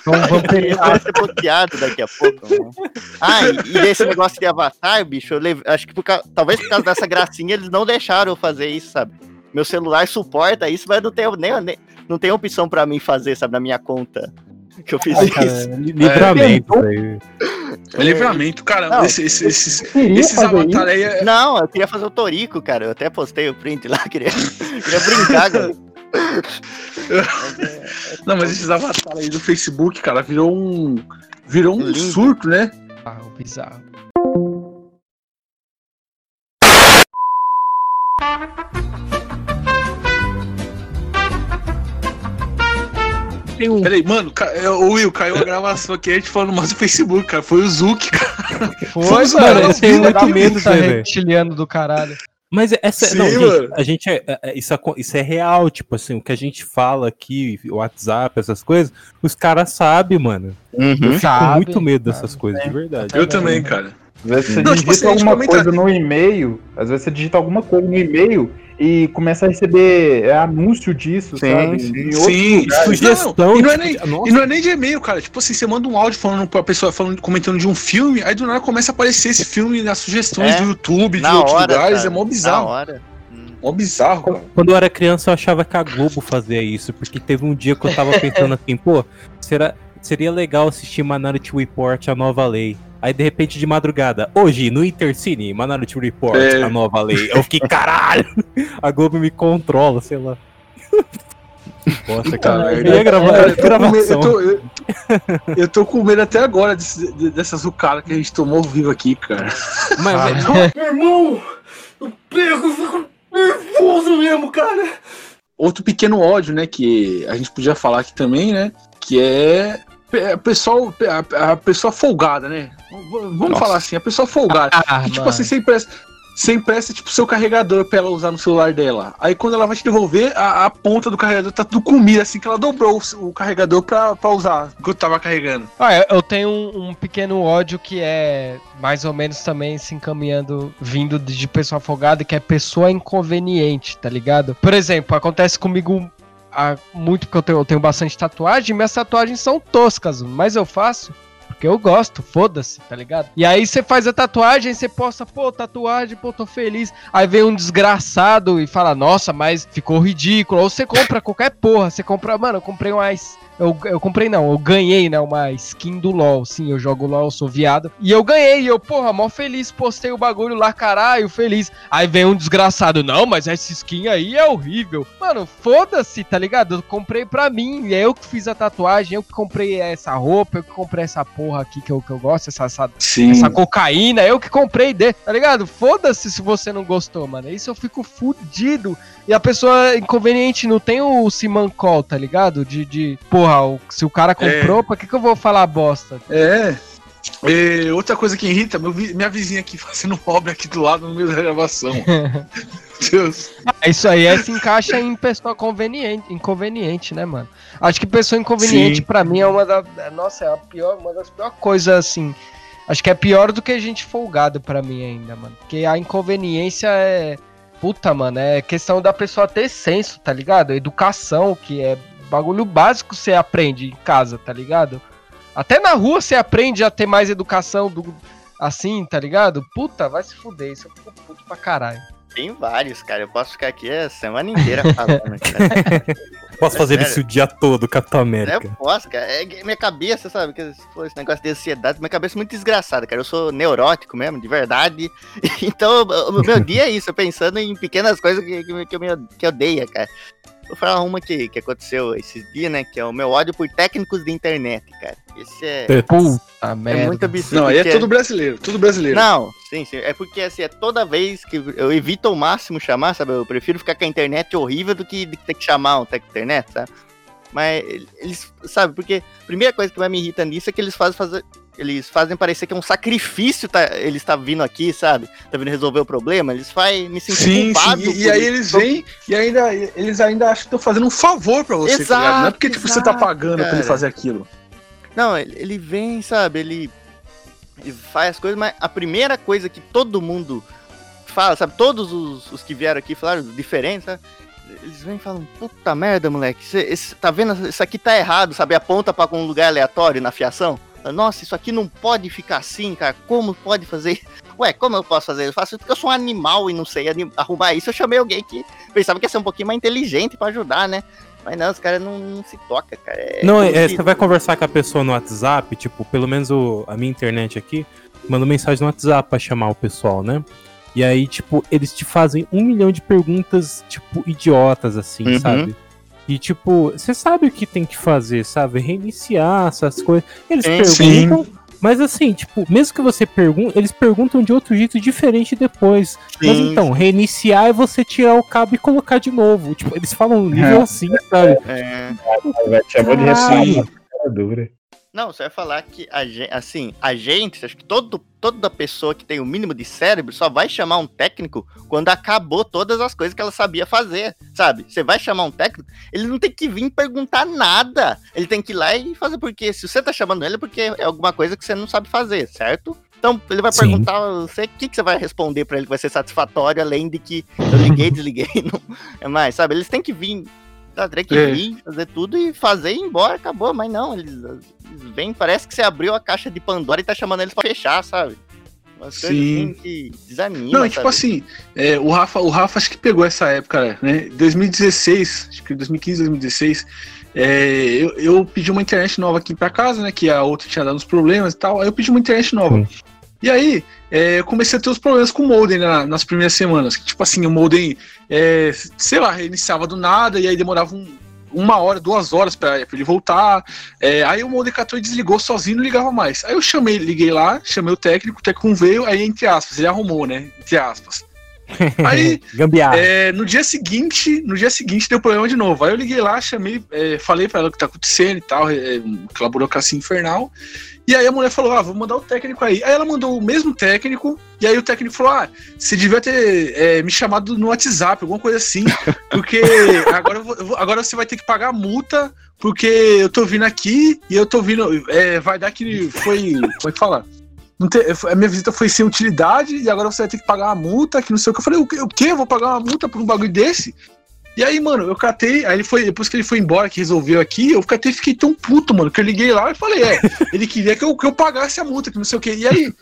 vamos Ele vai ser bloqueado daqui a pouco. Né? Ah, e, e desse negócio de avatar, bicho, eu leve- acho que por talvez por causa dessa gracinha eles não deixaram eu fazer isso, sabe? Meu celular suporta isso, mas não tem, nem, nem- não tem opção pra mim fazer, sabe, na minha conta. Que eu fiz Ai, cara, isso. li- livramento, velho. É livramento, cara. Não, esse- esse- esses esses fazer avatares aí é. Não, eu queria fazer o Torico, cara. Eu até postei o print lá, queria, queria brincar, cara. Não, mas esses avatares aí do Facebook, cara, virou um. Virou um Lindo. surto, né? bizarro, bizarro. Tem um Peraí, mano, ca- é, Will, caiu a gravação aqui, a gente falando mais do Facebook, cara. Foi o Zuki, cara. Foi, Foi, mano. mano, Eu tenho muito medo tá, velho? reptiliano do caralho. Mas essa, Sim, não, gente, a gente é, é- é- isso, aco- isso é real, tipo assim, o que a gente fala aqui, o WhatsApp, essas coisas, os caras sabem, mano. Eu fico com Sabe, muito medo dessas sabe. coisas, de verdade. Eu também, cara. Às vezes você Não, tipo digita assim, a gente alguma comenta- coisa no e-mail, às vezes você digita alguma coisa no e-mail e começa a receber é, anúncio disso, Sim, sabe? sim. Sugestão, Não, e não é tipo, nem- nossa. E não é nem de e-mail, cara. Tipo assim, você manda um áudio falando pra pessoa falando, comentando de um filme, aí do nada começa a aparecer esse filme nas sugestões É, do YouTube, de Na outros hora, lugares. cara, É mó Na bizarro. hora. Hum. Mó bizarro, cara. Quando eu era criança, eu achava que a Globo fazia isso, porque teve um dia que eu tava pensando assim, pô, será, seria legal assistir Minority Report, a nova lei. Aí, de repente, de madrugada, hoje, no Intercine, Minority Report, É. a nova lei. Eu fiquei, caralho! A Globo me controla, sei lá. Nossa, cara. Eu ia gravar eu, tô com medo, eu, gravação. tô, eu, eu tô com medo até agora desse, de- dessa zucada que a gente tomou ao vivo aqui, cara. Mas, Meu irmão, eu pego, eu fico nervoso mesmo, cara. Outro pequeno ódio, né, que a gente podia falar aqui também, né, que é pessoal, a, a pessoa folgada, né? Vamos Nossa. falar assim, a pessoa folgada. Ah, Que, tipo mano. assim, você empresta, você empresta tipo seu carregador pra ela usar no celular dela. Aí quando ela vai te devolver, a, a ponta do carregador tá tudo comida, assim, que ela dobrou o, o carregador pra, pra usar, enquanto tava carregando. Ah, eu- eu tenho um, um pequeno ódio que é mais ou menos também se encaminhando, vindo de, de pessoa afogada, que é pessoa inconveniente, tá ligado? Por exemplo, acontece comigo há muito, porque eu tenho, eu tenho bastante tatuagem, minhas tatuagens são toscas, mas eu faço. Porque eu gosto, foda-se, tá ligado? E aí você faz a tatuagem, você posta, pô, tatuagem, pô, tô feliz. Aí vem um desgraçado e fala, nossa, mas ficou ridículo. Ou você compra qualquer porra, você compra, mano, eu comprei mais eu, eu comprei não, eu ganhei, né, uma skin do LoL. Sim, eu jogo LoL, sou viado. E eu ganhei, e eu, porra, mó feliz, postei o bagulho lá, caralho, feliz. Aí vem um desgraçado, não, mas essa skin aí é horrível. Mano, foda-se, tá ligado? Eu comprei pra mim, é eu que fiz a tatuagem, eu que comprei essa roupa, eu que comprei essa porra aqui que eu, que eu gosto, essa, essa, essa cocaína, eu que comprei de, tá ligado? Foda-se se você não gostou, mano. Isso eu fico fudido. E a pessoa inconveniente não tem o Simancol, tá ligado? De, de porra, o- se o cara comprou, pra que, que eu vou falar bosta? É. E outra coisa que irrita, meu minha vizinha aqui fazendo obra aqui do lado no meio da gravação. Deus. Ah, Isso aí é, se encaixa em pessoa conveniente, inconveniente, né, mano? Acho que pessoa inconveniente pra mim é uma da, é, nossa, é a pior, uma das piores coisas assim. Acho que é pior do que gente folgado pra mim ainda, mano. Porque a inconveniência é puta, mano, é questão da pessoa ter senso, tá ligado? Educação, que é bagulho básico você aprende em casa, tá ligado? Até na rua você aprende a ter mais educação do assim, tá ligado? Puta, vai se fuder, isso eu fico puto pra caralho. Tem vários, cara. Eu posso ficar aqui a semana inteira falando, cara. Posso fazer sério. isso o dia todo, Capitão É, América. eu posso, cara. É que minha cabeça, sabe? Que pô, esse negócio de ansiedade, minha cabeça é muito desgraçada, cara. Eu sou neurótico mesmo, de verdade. Então, o meu dia é isso, eu pensando em pequenas coisas que, que, que eu me que eu odeia, cara. Vou falar uma que, que aconteceu esses dias, né? Que é o meu ódio por técnicos de internet, cara. Esse é, Puta é merda. muito absurdo. Não, aí é porque- todo brasileiro, tudo brasileiro. Não, sim, sim. É porque assim, é toda vez que eu evito ao máximo chamar, sabe? Eu prefiro ficar com a internet horrível do que ter que chamar um técnico de internet, sabe? Mas eles, sabe, porque a primeira coisa que mais me irrita nisso é que eles fazem fazer. Eles fazem parecer que é um sacrifício tá, ele está vindo aqui, sabe? Tá vindo resolver o problema. Eles fazem me sentir Sim, culpado. sim. E, e aí eles vêm e ainda eles ainda acham que estão fazendo um favor pra você, tá ligado? Não é Exato, porque tipo, você tá exato, pagando pra ele fazer aquilo. Não, ele, ele vem, sabe? Ele, ele faz as coisas, mas a primeira coisa que todo mundo fala, sabe? Todos os, os que vieram aqui falaram diferente, sabe? Eles vêm e falam, puta merda, moleque, cê, esse- tá vendo? Isso aqui tá errado, sabe? Aponta pra um lugar aleatório na fiação. Nossa, isso aqui não pode ficar assim, cara. Como pode fazer? Ué, como eu posso fazer? Eu faço isso porque eu sou um animal e não sei arrumar isso. Eu chamei alguém que pensava que ia ser um pouquinho mais inteligente pra ajudar, né? Mas não, os caras não, não se tocam, cara. É Não, é, você vai conversar com a pessoa no WhatsApp, tipo, pelo menos o- a minha internet aqui, manda mensagem no WhatsApp pra chamar o pessoal, né? E aí, tipo, eles te fazem um milhão de perguntas, tipo, idiotas, assim, Uhum. sabe? E, tipo, você sabe o que tem que fazer, sabe? Reiniciar essas coisas. Eles Sim. perguntam, mas assim, tipo, mesmo que você pergunte, eles perguntam de outro jeito diferente depois. Mas Sim, então, reiniciar é você tirar o cabo e colocar de novo. Tipo, eles falam um nível É. assim, sabe? É... Vai te chamar de Caralho. ressalva. Cara dura. Não, você vai falar que a gente, assim, a gente, acho que todo, toda pessoa que tem o mínimo de cérebro só vai chamar um técnico quando acabou todas as coisas que ela sabia fazer, sabe? Você vai chamar um técnico, ele não tem que vir perguntar nada. Ele tem que ir lá e fazer porque se você tá chamando ele é porque é alguma coisa que você não sabe fazer, certo? Então ele vai Sim. perguntar você o que, que você vai responder pra ele que vai ser satisfatório, além de que eu liguei, desliguei, não é mais, sabe? Eles têm que vir, Tem que É. vir, fazer tudo e fazer e ir embora, acabou. Mas não, eles, eles vêm, parece que você abriu a caixa de Pandora e tá chamando eles pra fechar, sabe? Umas Sim. assim que desanima, Não, e tipo sabe? assim, é, o, Rafa, o Rafa acho que pegou essa época, né? 2016, acho que 2015, 2016. é, eu, eu pedi uma internet nova aqui pra casa, né? Que a outra tinha dado uns problemas e tal. Aí eu pedi uma internet nova. Sim. E aí, é, eu comecei a ter os problemas com o modem na- nas primeiras semanas. Tipo assim, o modem, é, sei lá, reiniciava do nada e aí demorava um- uma hora, duas horas pra ele voltar. É, aí o modem catou e desligou sozinho, não ligava mais. Aí eu chamei, liguei lá, chamei o técnico, o técnico veio, aí entre aspas, ele arrumou, né? Entre aspas. Aí, é, no dia seguinte, no dia seguinte deu problema de novo. Aí eu liguei lá, chamei, é, falei pra ela o que tá acontecendo e tal, é, aquela burocracia infernal. E aí a mulher falou: Ah, vou mandar o técnico aí. Aí ela mandou o mesmo técnico, e aí o técnico falou: Ah, você devia ter é, me chamado no WhatsApp, alguma coisa assim, porque agora, vou- agora você vai ter que pagar a multa, porque eu tô vindo aqui e eu tô vindo. é, vai dar que foi. Como é que fala? Te- a minha visita foi sem utilidade e agora você vai ter que pagar uma multa, que não sei o que. Eu falei, o quê? O quê? Eu vou pagar uma multa por um bagulho desse? E aí, mano, eu catei, aí ele foi, depois que ele foi embora, que resolveu aqui, eu catei fiquei tão puto, mano, que eu liguei lá e falei, é, ele queria que eu, que eu pagasse a multa, que não sei o que. E aí,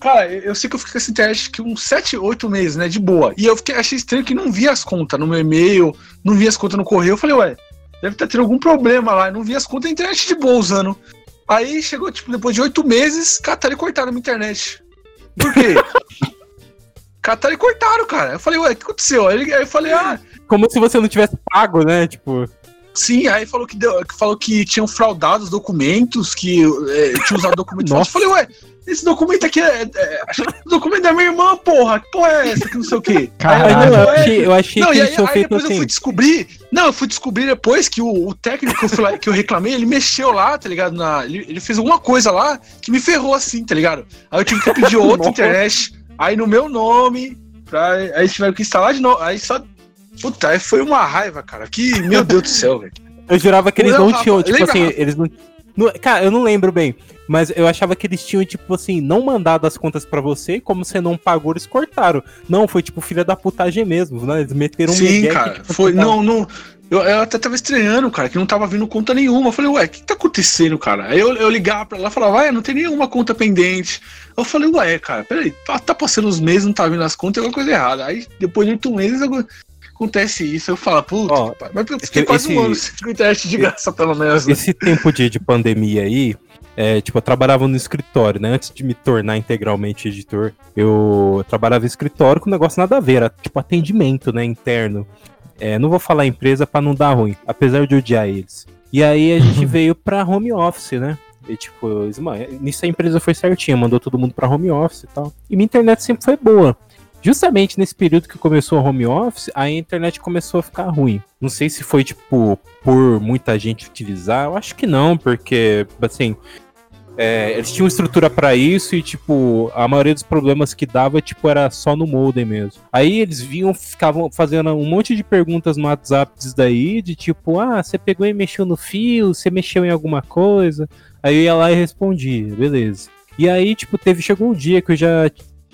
cara, eu, eu sei que eu fiquei com essa internet que uns 7, 8 meses, né, de boa. E eu fiquei, achei estranho que não via as contas no meu e-mail, não via as contas no correio. Eu falei, ué, deve estar tendo algum problema lá, eu não via as contas, a internet de boa usando. Aí chegou, tipo, depois de oito meses, cataram e cortaram a minha internet. Por quê? cataram e cortaram, cara. Eu falei, ué, o que aconteceu? Aí aí eu falei, ah, Como se você não tivesse pago, né? Tipo, sim, aí falou que, deu, falou que tinham fraudado os documentos, que é, tinha usado documento falso. Eu falei, ué, esse documento aqui é, é, é o documento da minha irmã, porra. Que porra é essa? Que não sei o quê. Caralho. Aí não, ele eu "É, achei, eu achei não, que e aí feito depois eu assim. fui descobrir. Não, eu fui descobrir depois que o, o técnico que eu, fui que eu reclamei, ele mexeu lá, tá ligado? Na, ele, ele fez alguma coisa lá que me ferrou assim, tá ligado? Aí eu tive que pedir outra Nossa. internet, aí no meu nome, pra, aí tiveram que instalar de novo. Aí só. Puta, aí foi uma raiva, cara. Que, meu Deus do céu, velho. Eu jurava que eles Não, tinham, tipo lembra, assim, Rafa? eles não- Cara, eu não lembro bem, mas eu achava que eles tinham, tipo assim, não mandado as contas pra você, como você não pagou, eles cortaram. Não, foi tipo filha da putagem mesmo, né? Eles meteram um Sim, migué que, cara. tipo, Foi. Não, não. Eu, eu até tava estranhando, cara, que não tava vindo conta nenhuma. Eu falei, ué, o que tá acontecendo, cara? Aí eu, eu ligava pra lá e falava, ué, não tem nenhuma conta pendente. Eu falei, ué, cara, peraí, tá, tá passando os meses, não tá vindo as contas, tem alguma coisa errada. Aí depois de oito meses eu acontece isso, eu falo, puta, Ó, mas eu esse- fiquei quase um esse- ano sem internet de graça, pelo menos. né? Esse tempo de, de pandemia aí, é, tipo, eu trabalhava no escritório, né? Antes de me tornar integralmente editor, eu trabalhava em escritório com negócio nada a ver, era tipo atendimento, né, interno. É, não vou falar empresa pra não dar ruim, apesar de odiar eles. E aí a gente veio pra home office, né? E tipo, nisso a empresa foi certinha, mandou todo mundo pra home office e tal. E minha internet sempre foi boa. Justamente nesse período que começou o home office, a internet começou a ficar ruim. Não sei se foi, tipo, por muita gente utilizar. Eu acho que não, porque, assim, é, eles tinham estrutura pra isso e, tipo, a maioria dos problemas que dava, tipo, era só no modem mesmo. Aí eles vinham, ficavam fazendo um monte de perguntas no WhatsApp disso daí, de tipo, ah, você pegou e mexeu no fio, você mexeu em alguma coisa. Aí eu ia lá e respondia, beleza. E aí, tipo, teve, chegou um dia que eu já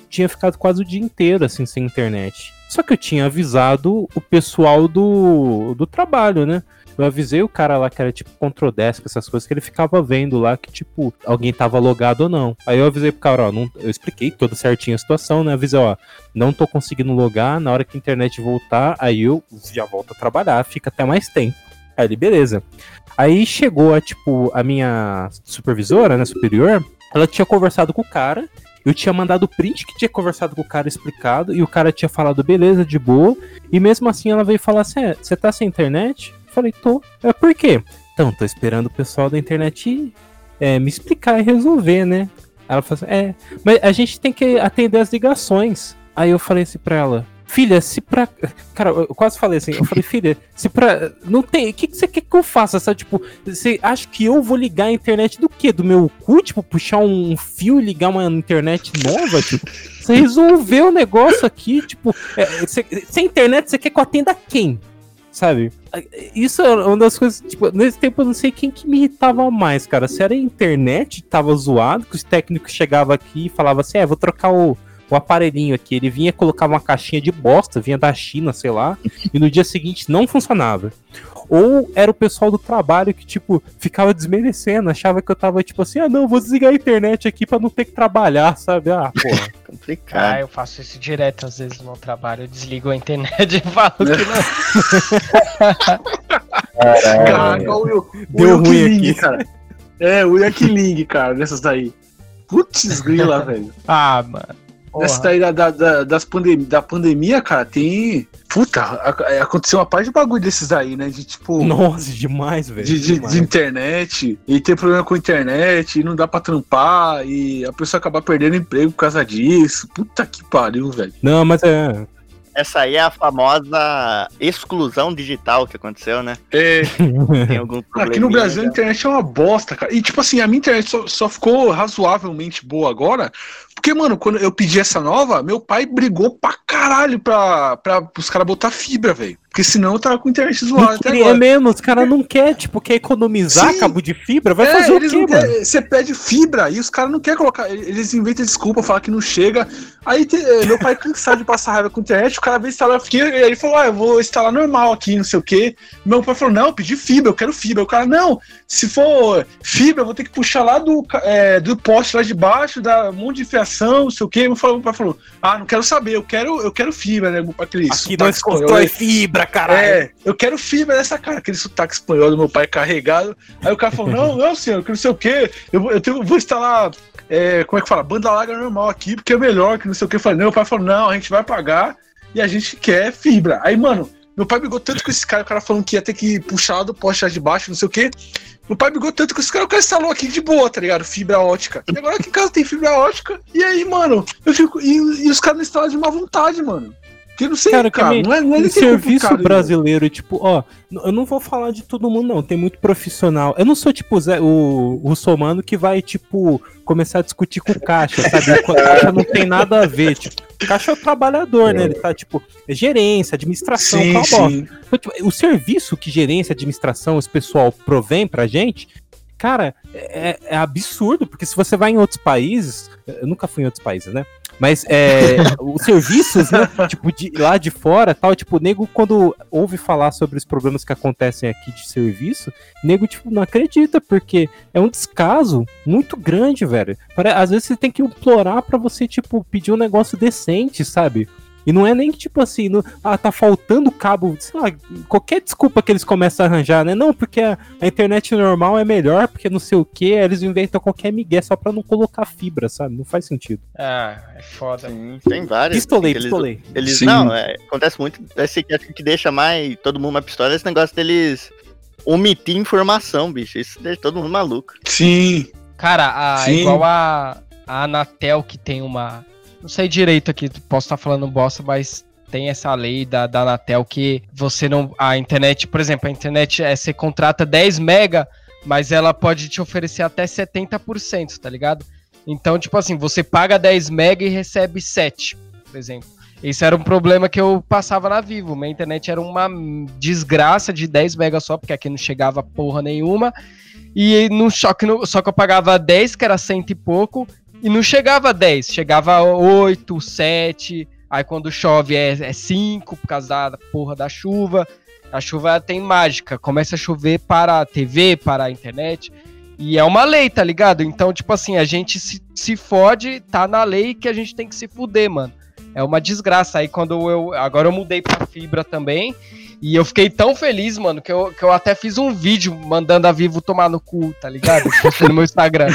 tinha ficado quase o dia inteiro, assim, sem internet. Só que eu tinha avisado o pessoal do, do trabalho, né? Eu avisei o cara lá que era tipo control desk, essas coisas, que ele ficava vendo lá que, tipo, alguém tava logado ou não. Aí eu avisei pro cara, ó, não, eu expliquei toda certinho a situação, né? Avisei, ó, não tô conseguindo logar, na hora que a internet voltar, aí eu já volto a trabalhar, fica até mais tempo. Aí ele, beleza. Aí chegou a, tipo, a minha supervisora, né, superior, ela tinha conversado com o cara, eu tinha mandado o print que tinha conversado com o cara explicado, e o cara tinha falado, beleza, de boa, e mesmo assim ela veio falar assim, "É, você tá sem internet? Eu falei, tô. É, por quê? Então, tô esperando o pessoal da internet é, me explicar e resolver, né? Ela falou assim, é, mas a gente tem que atender as ligações. Aí eu falei assim pra ela, filha, se pra. Cara, eu quase falei assim, eu falei, filha, se pra. Não tem. O que, que você quer que eu faça? Sabe? Tipo, você acha que eu vou ligar a internet do quê? Do meu cu? Tipo, puxar um fio e ligar uma internet nova? Tipo, você resolveu o negócio aqui, tipo, é, você- sem internet você quer que eu atenda quem? Sabe? Isso é uma das coisas, tipo, nesse tempo eu não sei quem que me irritava mais, cara. Se era a internet, tava zoado, que os técnicos chegavam aqui e falavam assim, é, vou trocar o, o aparelhinho aqui. Ele vinha, colocava uma caixinha de bosta, vinha da China, sei lá, e no dia seguinte não funcionava. Ou era o pessoal do trabalho que, tipo, ficava desmerecendo, achava que eu tava, tipo assim, ah, não, vou desligar a internet aqui pra não ter que trabalhar, sabe? Ah, porra. Complicado. Ah, eu faço isso direto às vezes no trabalho. Eu desligo a internet e falo que não. Caraca, o Will, Deu Will ruim Killing, aqui. cara. É, o Will Killing, cara, dessas daí. Putz, grila, velho. Ah, mano. Nessa daí da, da, da, das pandem da pandemia, cara, tem. Puta, aconteceu uma parte de bagulho desses aí, né? De tipo. Nossa, demais, velho. De, de, de internet, e ter problema com a internet, e não dá pra trampar, e a pessoa acabar perdendo emprego por causa disso. Puta que pariu, velho. Não, mas é. Essa aí é a famosa exclusão digital que aconteceu, né? É, Tem algum problema. aqui no Brasil a internet é uma bosta, cara. E tipo assim, a minha internet só, só ficou razoavelmente boa agora. Porque, mano, quando eu pedi essa nova, meu pai brigou pra caralho pra, pra os caras botar fibra, velho. Porque senão eu tava com internet zoada até queria agora. mesmo, os caras não querem, tipo, quer economizar Sim. cabo de fibra? Vai É, fazer o quê, querem- Você pede fibra e os caras não querem colocar. Eles inventam desculpa, falam que não chega. Aí te- eh, meu pai cansado de passar raiva com internet, o cara veio instalar aqui, e aí ele falou: Ah, eu vou instalar normal aqui, não sei o quê. Meu pai falou: Não, eu pedi fibra, eu quero fibra. O cara, não, se for fibra, eu vou ter que puxar lá do, eh, do poste lá de baixo, dar um monte de fiação, não sei o quê. Meu pai falou: Ah, não quero saber, eu quero, eu quero fibra, né? Aquele Aqui nós constrói fibra, caralho. É, eu quero fibra dessa cara, aquele sotaque espanhol do meu pai carregado. Aí o cara falou: Não, não, senhor, que não sei o quê, eu, eu tenho- vou instalar, é, como é que fala? Banda larga normal aqui, porque é melhor, que não sei o que. Eu falei: Não, meu pai falou: Não, a gente vai pagar e a gente quer fibra. Aí, mano, meu pai brigou tanto com esse cara, o cara falando que ia ter que puxar do poste lá de baixo, não sei o quê. Meu pai brigou tanto com esse cara, o cara instalou aqui de boa, tá ligado? Fibra ótica. E agora aqui em casa tem fibra ótica. E aí, mano, eu fico. E, e os caras instalam de má vontade, mano. Que não sei, Cara, cara. que não é, não é O é serviço complicado, brasileiro, tipo, ó, eu não vou falar de todo mundo, não. Tem muito profissional. Eu não sou, tipo, o Zé- o russomano que vai, tipo, começar a discutir com o caixa, sabe? O caixa não tem nada a ver. Tipo, o caixa é o trabalhador, né? Ele tá, tipo, é gerência, administração, Sim, boca. sim. Então, tipo, O serviço que gerência, administração, esse pessoal provém pra gente, cara, é, é absurdo, porque se você vai em outros países, eu nunca fui em outros países, né? Mas é, os serviços, né, tipo, de, lá de fora, tal, tipo, o nego, quando ouve falar sobre os problemas que acontecem aqui de serviço, nego, tipo, não acredita, porque é um descaso muito grande, velho. Pare- Às vezes você tem que implorar pra você, tipo, pedir um negócio decente, sabe? E não é nem que, tipo assim, não- ah, tá faltando cabo, sei lá, qualquer desculpa que eles começam a arranjar, né? Não, porque a, a internet normal é melhor, porque não sei o que, eles inventam qualquer migué só pra não colocar fibra, sabe? Não faz sentido. Ah, é foda. Sim, tem vários. Pistolei, eles- pistolei. Eles, Sim. não, é, acontece muito. Esse que, que deixa mais todo mundo mais pistola é esse negócio deles omitir informação, bicho. Isso deixa todo mundo maluco. Sim. Cara, a, Sim. igual a, a Anatel que tem uma. Não sei direito aqui, posso estar falando bosta, mas tem essa lei da, da Anatel que você não. A internet, por exemplo, a internet é, você contrata 10 mega, mas ela pode te oferecer até 70%, tá ligado? Então, tipo assim, você paga 10 mega e recebe 7, por exemplo. Esse era um problema que eu passava na Vivo. Minha internet era uma desgraça de 10 mega só, porque aqui não chegava porra nenhuma. E no só que, no, só que eu pagava 10, que era cento e pouco, e não chegava a 10, chegava 8, 7. Aí quando chove é, é 5 por causa da porra da chuva. A chuva tem mágica, começa a chover para a TV, para a internet. E é uma lei, tá ligado? Então, tipo assim, a gente se, se fode, tá na lei que a gente tem que se fuder, mano. É uma desgraça. Aí quando eu. Agora eu mudei pra fibra também. E eu fiquei tão feliz, mano, que eu, que eu até fiz um vídeo mandando a Vivo tomar no cu, tá ligado? Postei no meu Instagram.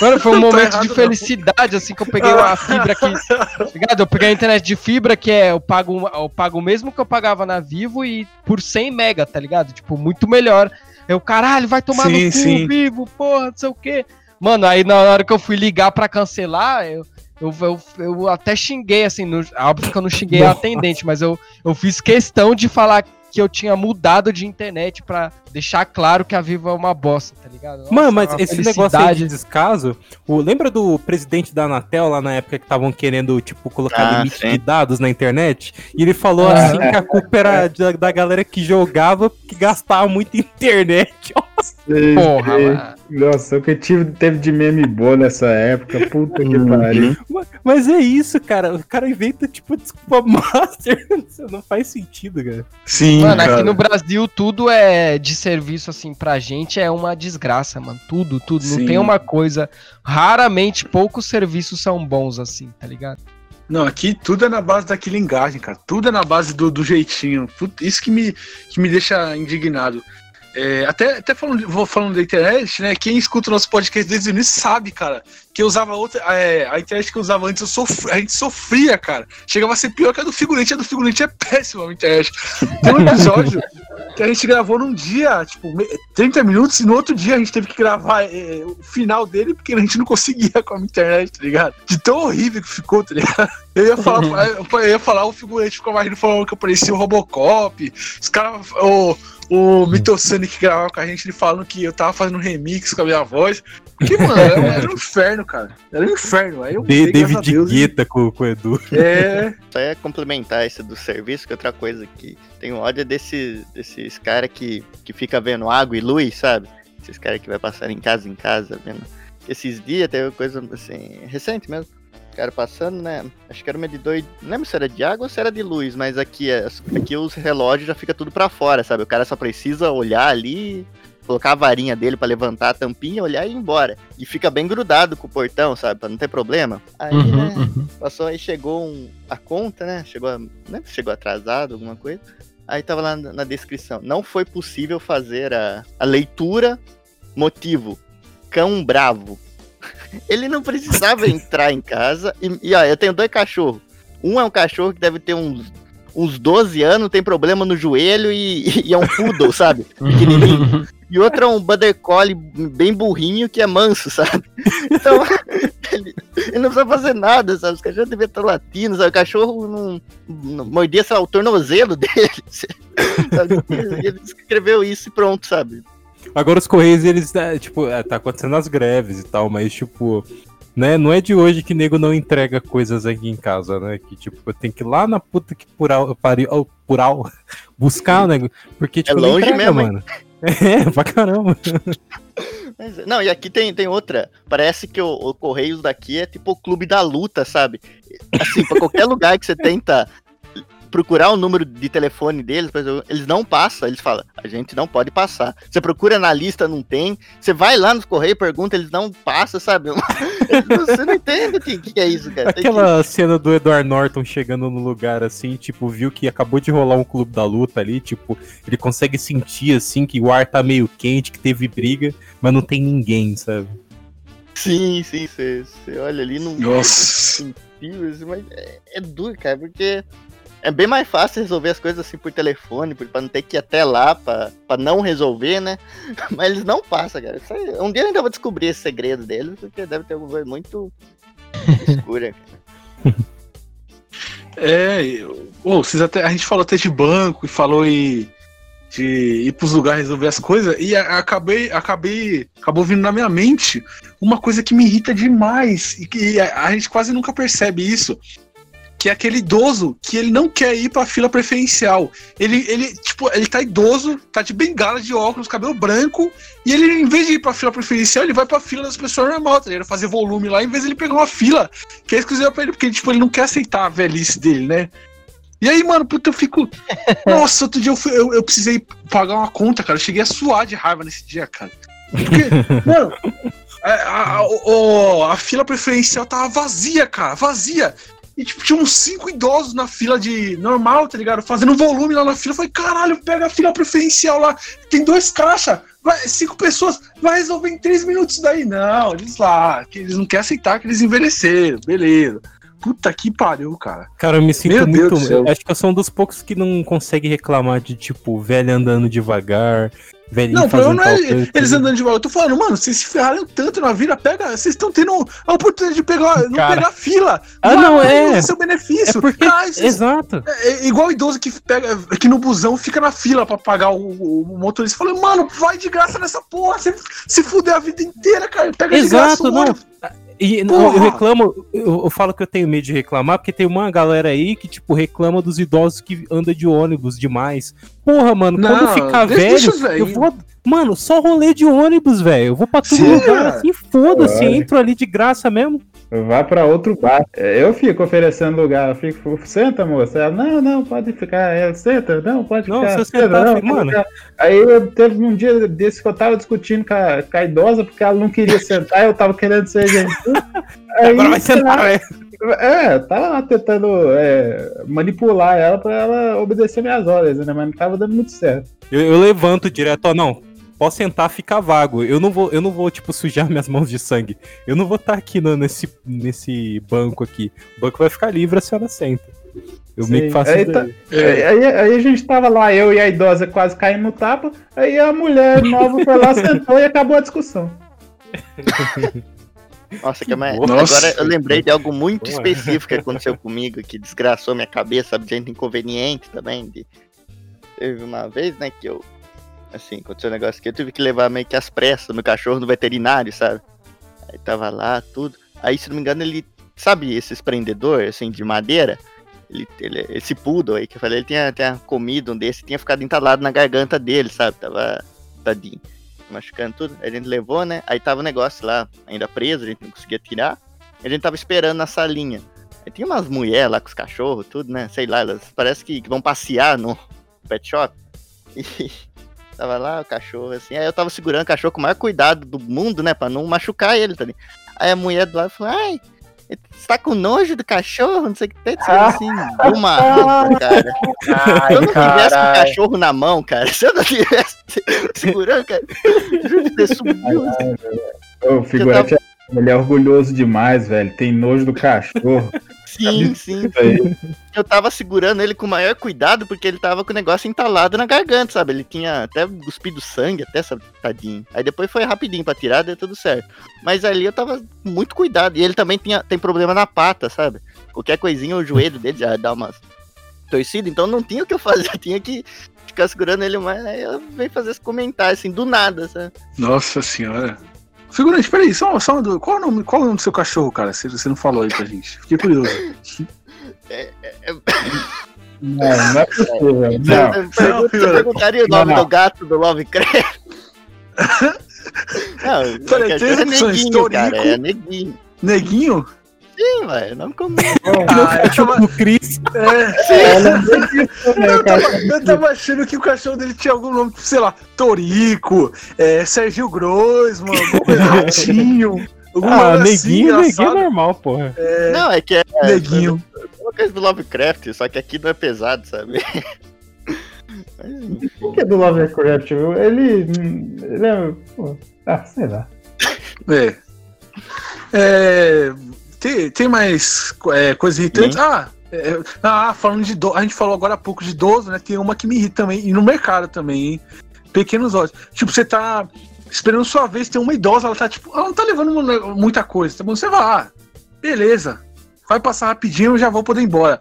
Mano, foi um Não tá momento errado, de não. felicidade, assim, que eu peguei uma fibra aqui. Tá ligado? Eu peguei a internet de fibra, que é, eu pago, eu pago o mesmo que eu pagava na Vivo e por 100 mega, tá ligado? Tipo, muito melhor. Eu, caralho, vai tomar Sim, no cu, sim. Vivo, porra, não sei o quê. Mano, aí na hora que eu fui ligar pra cancelar, eu, eu, eu, eu até xinguei, assim, no, óbvio que eu não xinguei a Nossa. atendente, mas eu, eu fiz questão de falar que eu tinha mudado de internet pra deixar claro que a Vivo é uma bosta, tá ligado? Nossa, Mano, mas uma esse negócio aí de descaso, o, lembra do presidente da Anatel lá na época que estavam querendo, tipo, colocar Ah, limite sim. de dados na internet? E ele falou Ah. assim que a culpa era da, da galera que jogava, que gastava muito internet. Sei, Porra, sei. mano. Nossa, o que tive, teve de meme boa nessa época, puta que Uhum. pariu. Ma- Mas é isso, cara. O cara inventa, tipo, desculpa master. Isso não faz sentido, cara. Sim, Mano, cara. aqui no Brasil tudo é de serviço assim pra gente é uma desgraça, mano. Tudo, tudo. Não Sim. tem uma coisa. Raramente poucos serviços são bons assim, tá ligado? Não, aqui tudo é na base da quilingagem, cara. Tudo é na base do, do jeitinho. Isso que me, que me deixa indignado. É, até até falando, vou falando da internet, né? Quem escuta o nosso podcast desde o início sabe, cara, que eu usava outra. é, a internet que eu usava antes, eu sofri, a gente sofria, cara. Chegava a ser pior que a do figurante. A do figurante é péssima a internet. Tem um episódio que a gente gravou num dia, tipo, me- 30 minutos, e no outro dia a gente teve que gravar é, o final dele, porque a gente não conseguia com a internet, tá ligado? De tão horrível que ficou, tá ligado? Eu ia falar, eu ia falar o figurante ficou mais falando que eu parecia o Robocop. Os caras. O, o Mitosani que gravava com a gente, ele falando que eu tava fazendo um remix com a minha voz. Porque, mano, era, era um inferno, cara. Era um inferno. Aí eu De- David e- Guetta com, com o Edu. É. Só ia complementar esse do serviço, que outra coisa que tem ódio é desse, desses caras que, que fica vendo água e luz, sabe? Esses caras que vai passar em casa em casa, vendo. Esses dias teve coisa assim, recente mesmo. Os caras passando, né? Acho que era um medidor, não lembro se era de água ou se era de luz, mas aqui, é- aqui os relógios já fica tudo pra fora, sabe? O cara só precisa olhar ali, colocar a varinha dele pra levantar a tampinha, olhar e ir embora. E fica bem grudado com o portão, sabe? Pra não ter problema. Aí, né? Passou aí, chegou um, a conta, né? Chegou, a- né? chegou atrasado, alguma coisa. Aí tava lá na, na descrição. Não foi possível fazer a, a leitura, motivo, cão bravo. Ele não precisava entrar em casa. E, e ó, eu tenho dois cachorros. Um é um cachorro que deve ter uns, uns 12 anos, tem problema no joelho e, e é um poodle, sabe? Pequenininho. E outro é um Border Collie bem burrinho que é manso, sabe? Então, ele, ele não precisa fazer nada, sabe? Os cachorros deviam estar latindo, sabe? O cachorro não, não mordia, sei lá, o tornozelo dele. sabe? Ele escreveu isso e pronto, sabe? Agora os Correios, eles, é, tipo, é, tá acontecendo as greves e tal, mas, tipo, né, não é de hoje que nego não entrega coisas aqui em casa, né? Que, tipo, eu tenho que ir lá na puta que pural, pariu, oh, pural buscar o negócio, porque, tipo, não longe entrega, mesmo, hein? mano. É, pra caramba. Mas, não, e aqui tem, tem outra. Parece que o, o Correios daqui é tipo o clube da luta, sabe? Assim, pra qualquer lugar que você tenta procurar o número de telefone deles, por exemplo, eles não passam, eles falam, a gente não pode passar. Você procura na lista, não tem. Você vai lá nos Correios, pergunta, eles não passam, sabe? Você não entende o que, que é isso, cara. Tem que- Aquela cena do Edward Norton chegando no lugar assim, tipo, viu que acabou de rolar um clube da luta ali, tipo, ele consegue sentir assim que o ar tá meio quente, que teve briga, mas não tem ninguém, sabe? Sim, sim, você você olha ali não Nossa. mas é, é duro, cara, porque é bem mais fácil resolver as coisas assim por telefone, pra não ter que ir até lá pra não resolver, né? Mas eles não passam, cara. Aí- um dia eu ainda vou descobrir esse segredo deles, porque deve ter alguma coisa muito escura. É, eu- ô, vocês até, a gente falou até de banco e falou em, de ir pros lugares resolver as coisas e acabei, acabei, acabou vindo na minha mente uma coisa que me irrita demais e que a, a gente quase nunca percebe isso, que é aquele idoso que ele não quer ir pra fila preferencial. Ele, ele, tipo, ele tá idoso, tá de bengala, de óculos, cabelo branco, e ele, em vez de ir pra fila preferencial, ele vai pra fila das pessoas normal, tá ligado? Fazer volume lá, em vez de ele pegar uma fila que é exclusiva pra ele, porque, tipo, ele não quer aceitar a velhice dele, né? E aí, mano, puta, eu fico. Nossa, outro dia eu, fui- eu, eu precisei pagar uma conta, cara. Eu cheguei a suar de raiva nesse dia, cara. Porque, mano, a, a, a- o- a fila preferencial tava vazia, cara, vazia. E, tipo, tinha uns cinco idosos na fila de normal, tá ligado? Fazendo volume lá na fila. Eu falei, caralho, pega a fila preferencial lá. Tem dois caixas, cinco pessoas, vai resolver em três minutos daí. Não, eles lá, que eles não querem aceitar que eles envelheceram, beleza. Puta que pariu, cara. Cara, eu me sinto Meu muito. Acho que eu sou um dos poucos que não consegue reclamar de, tipo, velho andando devagar, velhinho Não, o problema não é coisa. eles andando devagar. Eu tô falando, mano, vocês se ferraram tanto na vida, pega. Vocês estão tendo a oportunidade de pegar, não pegar fila. Ah, não, é. usa seu benefício. É porque. Ah, vocês- Exato. é, é igual o idoso que pega que no busão fica na fila pra pagar o, o, o motorista. Falei, mano, vai de graça nessa porra. Você se fuder a vida inteira, cara. Pega de graça Exato, o não. E não, eu reclamo, eu, eu falo que eu tenho medo de reclamar, porque tem uma galera aí que, tipo, reclama dos idosos que anda de ônibus demais. Porra, mano, Não, quando ficar deixa velho, eu vou. Mano, só rolê de ônibus, velho. Eu vou pra todo Sim, lugar assim, foda-se, entro ali de graça mesmo. Vai pra outro bar. É, Eu fico oferecendo lugar. Eu fico, senta, moça. Ela, não, não, pode ficar. Ela, senta, não, pode Não, ficar. se senta, sentar, não, pode mano. ficar. Aí eu, teve um dia desse que eu tava discutindo com a, com a idosa porque ela não queria sentar, eu tava querendo ser gentil. Aí, Agora vai sentar, velho. É, eu tava lá tentando é, manipular ela pra ela obedecer minhas ordens, né? Mas não tava dando muito certo. Eu, eu levanto direto, ó, não. Posso sentar, fica vago. Eu não vou, eu não vou tipo sujar minhas mãos de sangue. Eu não vou estar aqui no- nesse, nesse banco aqui. O banco vai ficar livre, a senhora senta. Eu meio que Sim. faço Aí isso tá-. É. Aí, aí a gente tava lá, eu e a idosa quase caindo no tapa. Aí a mulher nova foi lá, sentou e acabou a discussão. Nossa, que mas Nossa. agora eu lembrei de algo muito Boa. específico que aconteceu comigo, que desgraçou minha cabeça, sabe, de gente inconveniente também. De... Teve uma vez, né, que eu, assim, aconteceu um negócio que eu tive que levar meio que às pressas meu cachorro no veterinário, sabe? Aí tava lá, tudo. Aí, se não me engano, ele, sabe, esses prendedor, assim, de madeira? Ele, ele- esse poodle aí que eu falei, ele tinha, tinha comido um desse, tinha ficado entalado na garganta dele, sabe? Tava tadinho machucando tudo. Aí a gente levou, né? Aí tava o negócio lá, ainda preso, a gente não conseguia tirar. A gente tava esperando na salinha. Aí tinha umas mulheres lá com os cachorros, tudo, né? Sei lá, elas parece que, que vão passear no pet shop. E tava lá o cachorro, assim. Aí eu tava segurando o cachorro com o maior cuidado do mundo, né? Pra não machucar ele, tá ligado? Aí a mulher do lado falou, ai, você tá com nojo do cachorro? Não sei o que tem. Assim, deu uma raiva, cara. Se eu não tivesse com o cachorro na mão, cara, se eu não tivesse segurando, cara, juro que você subiu. O figurante, ele é orgulhoso demais, velho. Tem nojo do cachorro. Sim, sim. Eu tava segurando ele com o maior cuidado, porque ele tava com o negócio entalado na garganta, sabe? Ele tinha até cuspido sangue, até, sabe, tadinho. Aí depois foi rapidinho pra tirar, deu tudo certo. Mas ali eu tava com muito cuidado. E ele também tinha, tem problema na pata, sabe? Qualquer coisinha, o joelho dele já dá umas torcidas, então não tinha o que eu fazer, eu tinha que ficar segurando ele mais. Aí eu veio fazer esse comentário, assim, do nada, sabe? Nossa senhora. Figurante, peraí, só, só uma dúvida. qual, é o nome, qual é o nome do seu cachorro, cara? Você, você não falou aí pra gente. Fiquei curioso. Não, não é possível. Não. Você, pergunta- você filho. perguntaria o nome Não, não. do gato do Lovecraft? Não, Peraí, é três opções, neguinho, cara, é neguinho. Neguinho? Sim, velho, nome comum. Ah, eu tava, O Chris. é, nem disse, né, eu, tava, eu tava achando que o cachorro dele tinha algum nome, sei lá, Torico, é, Sergio Groisman, alguma coisa, Ratinho. O Ah, bagulho assim, neguinho, neguinho é normal, porra. Não, é que é. Neguinho. É uma coisa do Lovecraft, só que aqui não é pesado, sabe? O que é do Lovecraft? viu? Ele. Ele é. pô, ah, sei lá. É. É, tem, tem mais é, coisas irritantes? Ah, é, ah, falando de idoso, a gente falou agora há pouco de idoso, né? Tem uma que me irrita também, e no mercado também, hein? Pequenos olhos. Tipo, você tá esperando sua vez, tem uma idosa, ela tá tipo, ela não tá levando mu- muita coisa, tá bom? Você vai, ah, beleza, vai passar rapidinho, eu já vou poder ir embora.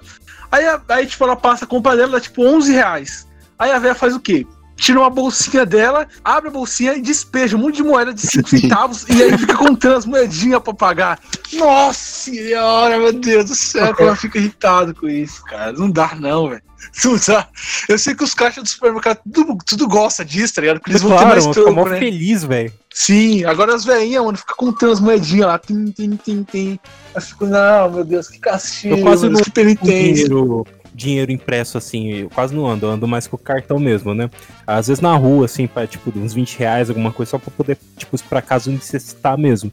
Aí, a- aí tipo, ela passa a compra dela, dá tipo 11 reais. Aí a velha faz o quê? Tira uma bolsinha dela, abre a bolsinha e despeja um monte de moeda de 5 centavos e aí fica contando as moedinhas pra pagar. Nossa senhora, meu Deus do céu, como eu fico irritado com isso, cara. Não dá, não, velho. Não dá. Eu sei que os caixas do supermercado tudo, tudo gosta disso, tá ligado? Porque eles vão ter claro, mais mano, fica troco, mó né? feliz, velho. Sim, agora as velhinhas, mano, ficam contando as moedinhas lá. Tim, tim, tim, tim. Eu fico, não, meu Deus, que castigo, Eu quase mano, não que penitência. dinheiro, dinheiro impresso, assim, eu quase não ando, eu ando mais com o cartão mesmo, né? Às vezes na rua, assim, pra, tipo, uns 20 reais, alguma coisa, só pra poder, tipo, pra caso necessitar mesmo.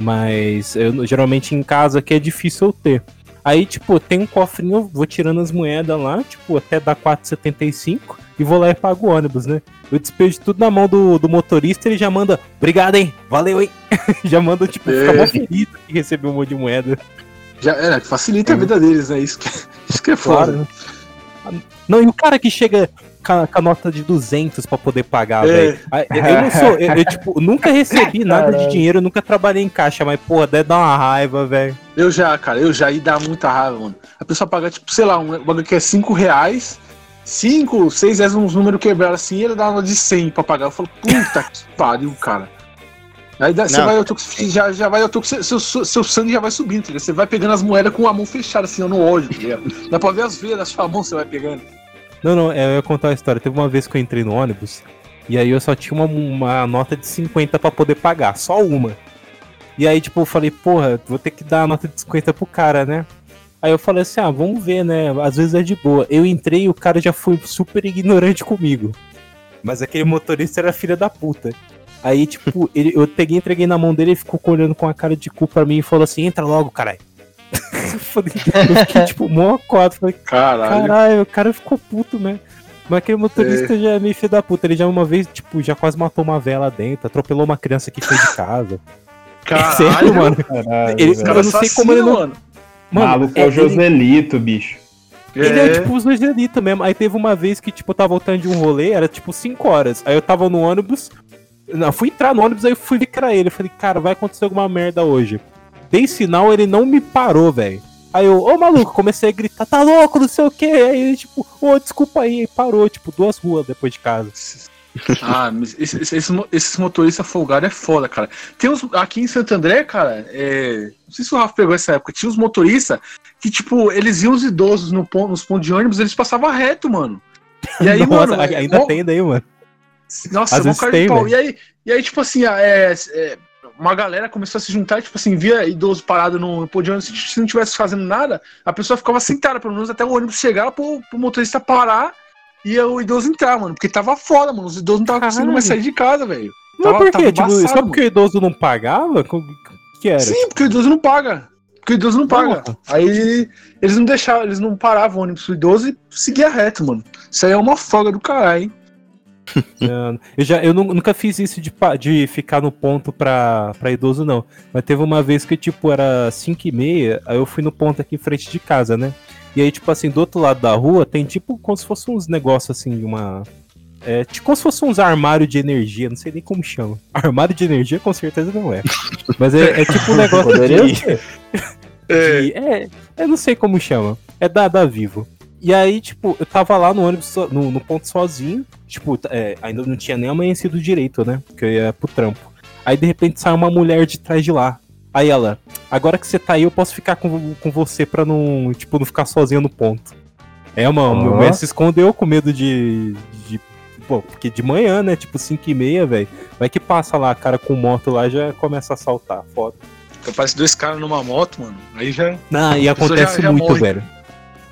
Mas eu, geralmente em casa que é difícil eu ter. Aí, tipo, tem um cofrinho, eu vou tirando as moedas lá, tipo, até dar 4,75 e vou lá e pago o ônibus, né? Eu despejo tudo na mão do, do motorista e ele já manda, obrigado, hein? Valeu, hein? já manda, tipo, ficar mó É. feliz que recebeu um monte de moeda. Já, é, facilita a vida deles, né? Isso que, isso que é foda. Claro. Não, e o cara que chega com a, com a nota de 200 pra poder pagar, É. velho. Ah, Eu, eu não sou, eu, eu, tipo, nunca recebi nada de dinheiro, nunca trabalhei em caixa, mas, porra, deve dar uma raiva, velho. Eu já, cara, eu já ia dar muita raiva, mano. A pessoa paga, tipo, sei lá, um bagulho que é 5 reais, 5, 6 reais, uns números quebrados assim, e ele dá uma de 100 pra pagar. Eu falo, puta que pariu, cara. Aí você Não. vai, eu tô, com- já, já vai, com seu, seu, sangue já vai subindo, tá ligado? Você vai pegando as moedas com a mão fechada, assim, no ódio, tá ligado? Dá pra ver as veias da sua mão, você vai pegando. Não, não, é, eu ia contar uma história. Teve uma vez que eu entrei no ônibus, e aí eu só tinha uma, uma nota de 50 pra poder pagar, só uma. E aí, tipo, eu falei, porra, vou ter que dar a nota de 50 pro cara, né? Aí eu falei assim, ah, vamos ver, né? Às vezes é de boa. Eu entrei e o cara já foi super ignorante comigo. Mas aquele motorista era filha da puta. Aí, tipo, ele, eu peguei, entreguei na mão dele, ele ficou olhando com a cara de cu pra mim e falou assim, entra logo, caralho. eu falei- eu fiquei, tipo, mó quatro. Falei, Caralho. Caralho, o cara ficou puto, né? Mas aquele motorista já é meio filho da puta. Ele já uma vez, tipo, já quase matou uma vela dentro, atropelou uma criança que foi de casa. Sério, mano. Caralho, Ele- velho. eu não sei como ele não- mano. Mano, Maluco é é, o ele, Joselito, bicho. ele é tipo os Angelita mesmo. Aí teve uma vez que, tipo, eu tava voltando de um rolê, era tipo 5 horas. Aí eu tava no ônibus. Não, fui entrar no ônibus, aí eu fui ver que era ele. Eu falei, cara, vai acontecer alguma merda hoje. Dei sinal, ele não me parou, velho. Aí eu, ô maluco, comecei a gritar, tá louco, não sei o que. Aí ele, tipo, ô, desculpa aí, aí parou, tipo, duas ruas depois de casa. Ah, mas esse- esse- esses, esses motoristas folgados é foda, cara. Tem uns. Aqui em Santo André, cara, é, não sei se o Rafa pegou essa época, tinha uns motoristas que, tipo, eles iam os idosos no ponto, nos pontos de ônibus, eles passavam reto, mano. E aí, Nossa, mano. é ainda mó- tem daí, mano. Nossa, Às vezes cara tem, de pau. velho. E aí, e aí, tipo assim, é, é, uma galera começou a se juntar, tipo assim, via idoso parado no ônibus, se, se não tivesse fazendo nada, a pessoa ficava sentada, pelo menos até o ônibus chegar pro, pro motorista parar e o idoso entrar, mano. Porque tava foda, mano. Os idosos não estavam conseguindo mais sair de casa, velho. Mas por quê? Tipo, só porque o idoso não pagava? O que era? Sim, porque o idoso não paga. Porque o idoso não paga. Não. Aí eles não deixavam, eles não paravam o ônibus pro idoso e seguia reto, mano. Isso aí é uma folga do caralho, hein? Eu, já, eu nu- nunca fiz isso de, de ficar no ponto pra, pra idoso, não. Mas teve uma vez que, tipo, era 5 e meia, aí eu fui no ponto aqui em frente de casa, né? E aí, tipo assim, do outro lado da rua tem, tipo, como se fosse uns negócios, assim, de uma... É, tipo, como se fosse uns armários de energia, não sei nem como chama. Armário de energia, com certeza não é. Mas é, é tipo um negócio de... de- é, eu não sei como chama. É da, da Vivo. E aí, tipo, eu tava lá no ônibus, so- no, no ponto sozinho. Tipo, é, ainda não tinha nem amanhecido direito, né? Porque eu ia pro trampo. Aí, de repente, sai uma mulher de trás de lá. Aí ela, agora que você tá aí, eu posso ficar com, com você pra não, tipo, não ficar sozinho no ponto. É, mano, meu Ó. mestre se escondeu com medo de, de. Pô, porque de manhã, né? Tipo, 5 e meia, velho. Vai que passa lá, cara com moto lá já começa a assaltar. Foda. Aparece dois caras numa moto, mano. Aí já. Não, e acontece já- já muito, morre. velho.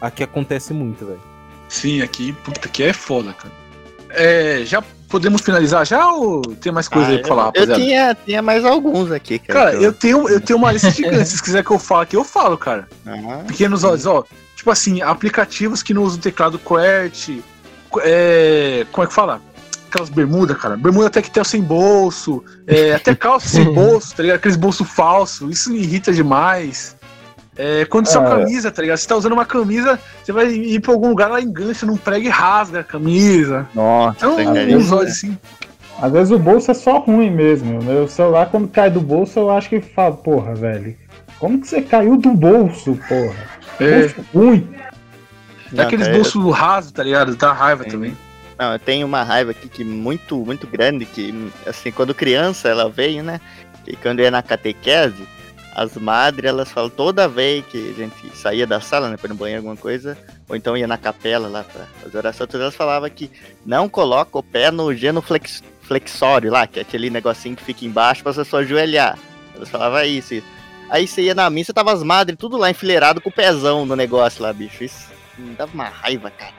Aqui acontece muito, velho. Sim, aqui, puta, que é foda, cara. É, já podemos finalizar já ou tem mais coisa Ah, aí pra falar, eu, eu rapaziada? tinha, tinha mais alguns aqui, cara. Cara, que eu tenho, eu tenho uma lista gigante. Se quiserem que eu fale aqui, eu falo, cara. Ah, Pequenos olhos, ó. Tipo assim, aplicativos que não usam teclado QWERTY. É, como é que fala? Aquelas bermudas, cara. Bermuda até que tem sem bolso. é, até calça sem bolso, tá ligado? Aqueles bolsos falsos. Isso me irrita demais. É, condição Ah. camisa, tá ligado? Você tá usando uma camisa, você vai ir pra algum lugar, ela engancha num prego e rasga a camisa. nossa, Então, uns olhos assim. Às vezes o bolso é só ruim mesmo. Meu celular, quando cai do bolso, eu acho que fala, porra, velho. Como que você caiu do bolso, porra? É, Bolso ruim. é aqueles cara, bolsos rasos, tá ligado? Dá raiva Sim. também. Não, eu tenho uma raiva aqui que muito, muito grande, que assim, quando criança ela veio, né? Que quando eu ia na catequese, as madres, elas falam toda vez que a gente saía da sala, né, para ir no banheiro, alguma coisa, ou então ia na capela lá pra fazer oração, todas elas falavam que não coloca o pé no genuflex, flexório lá, que é aquele negocinho que fica embaixo pra você só ajoelhar. Elas falavam isso, isso. Aí você ia na missa, tava as madres tudo lá enfileirado com o pezão no negócio lá, bicho. Isso me dava uma raiva, cara.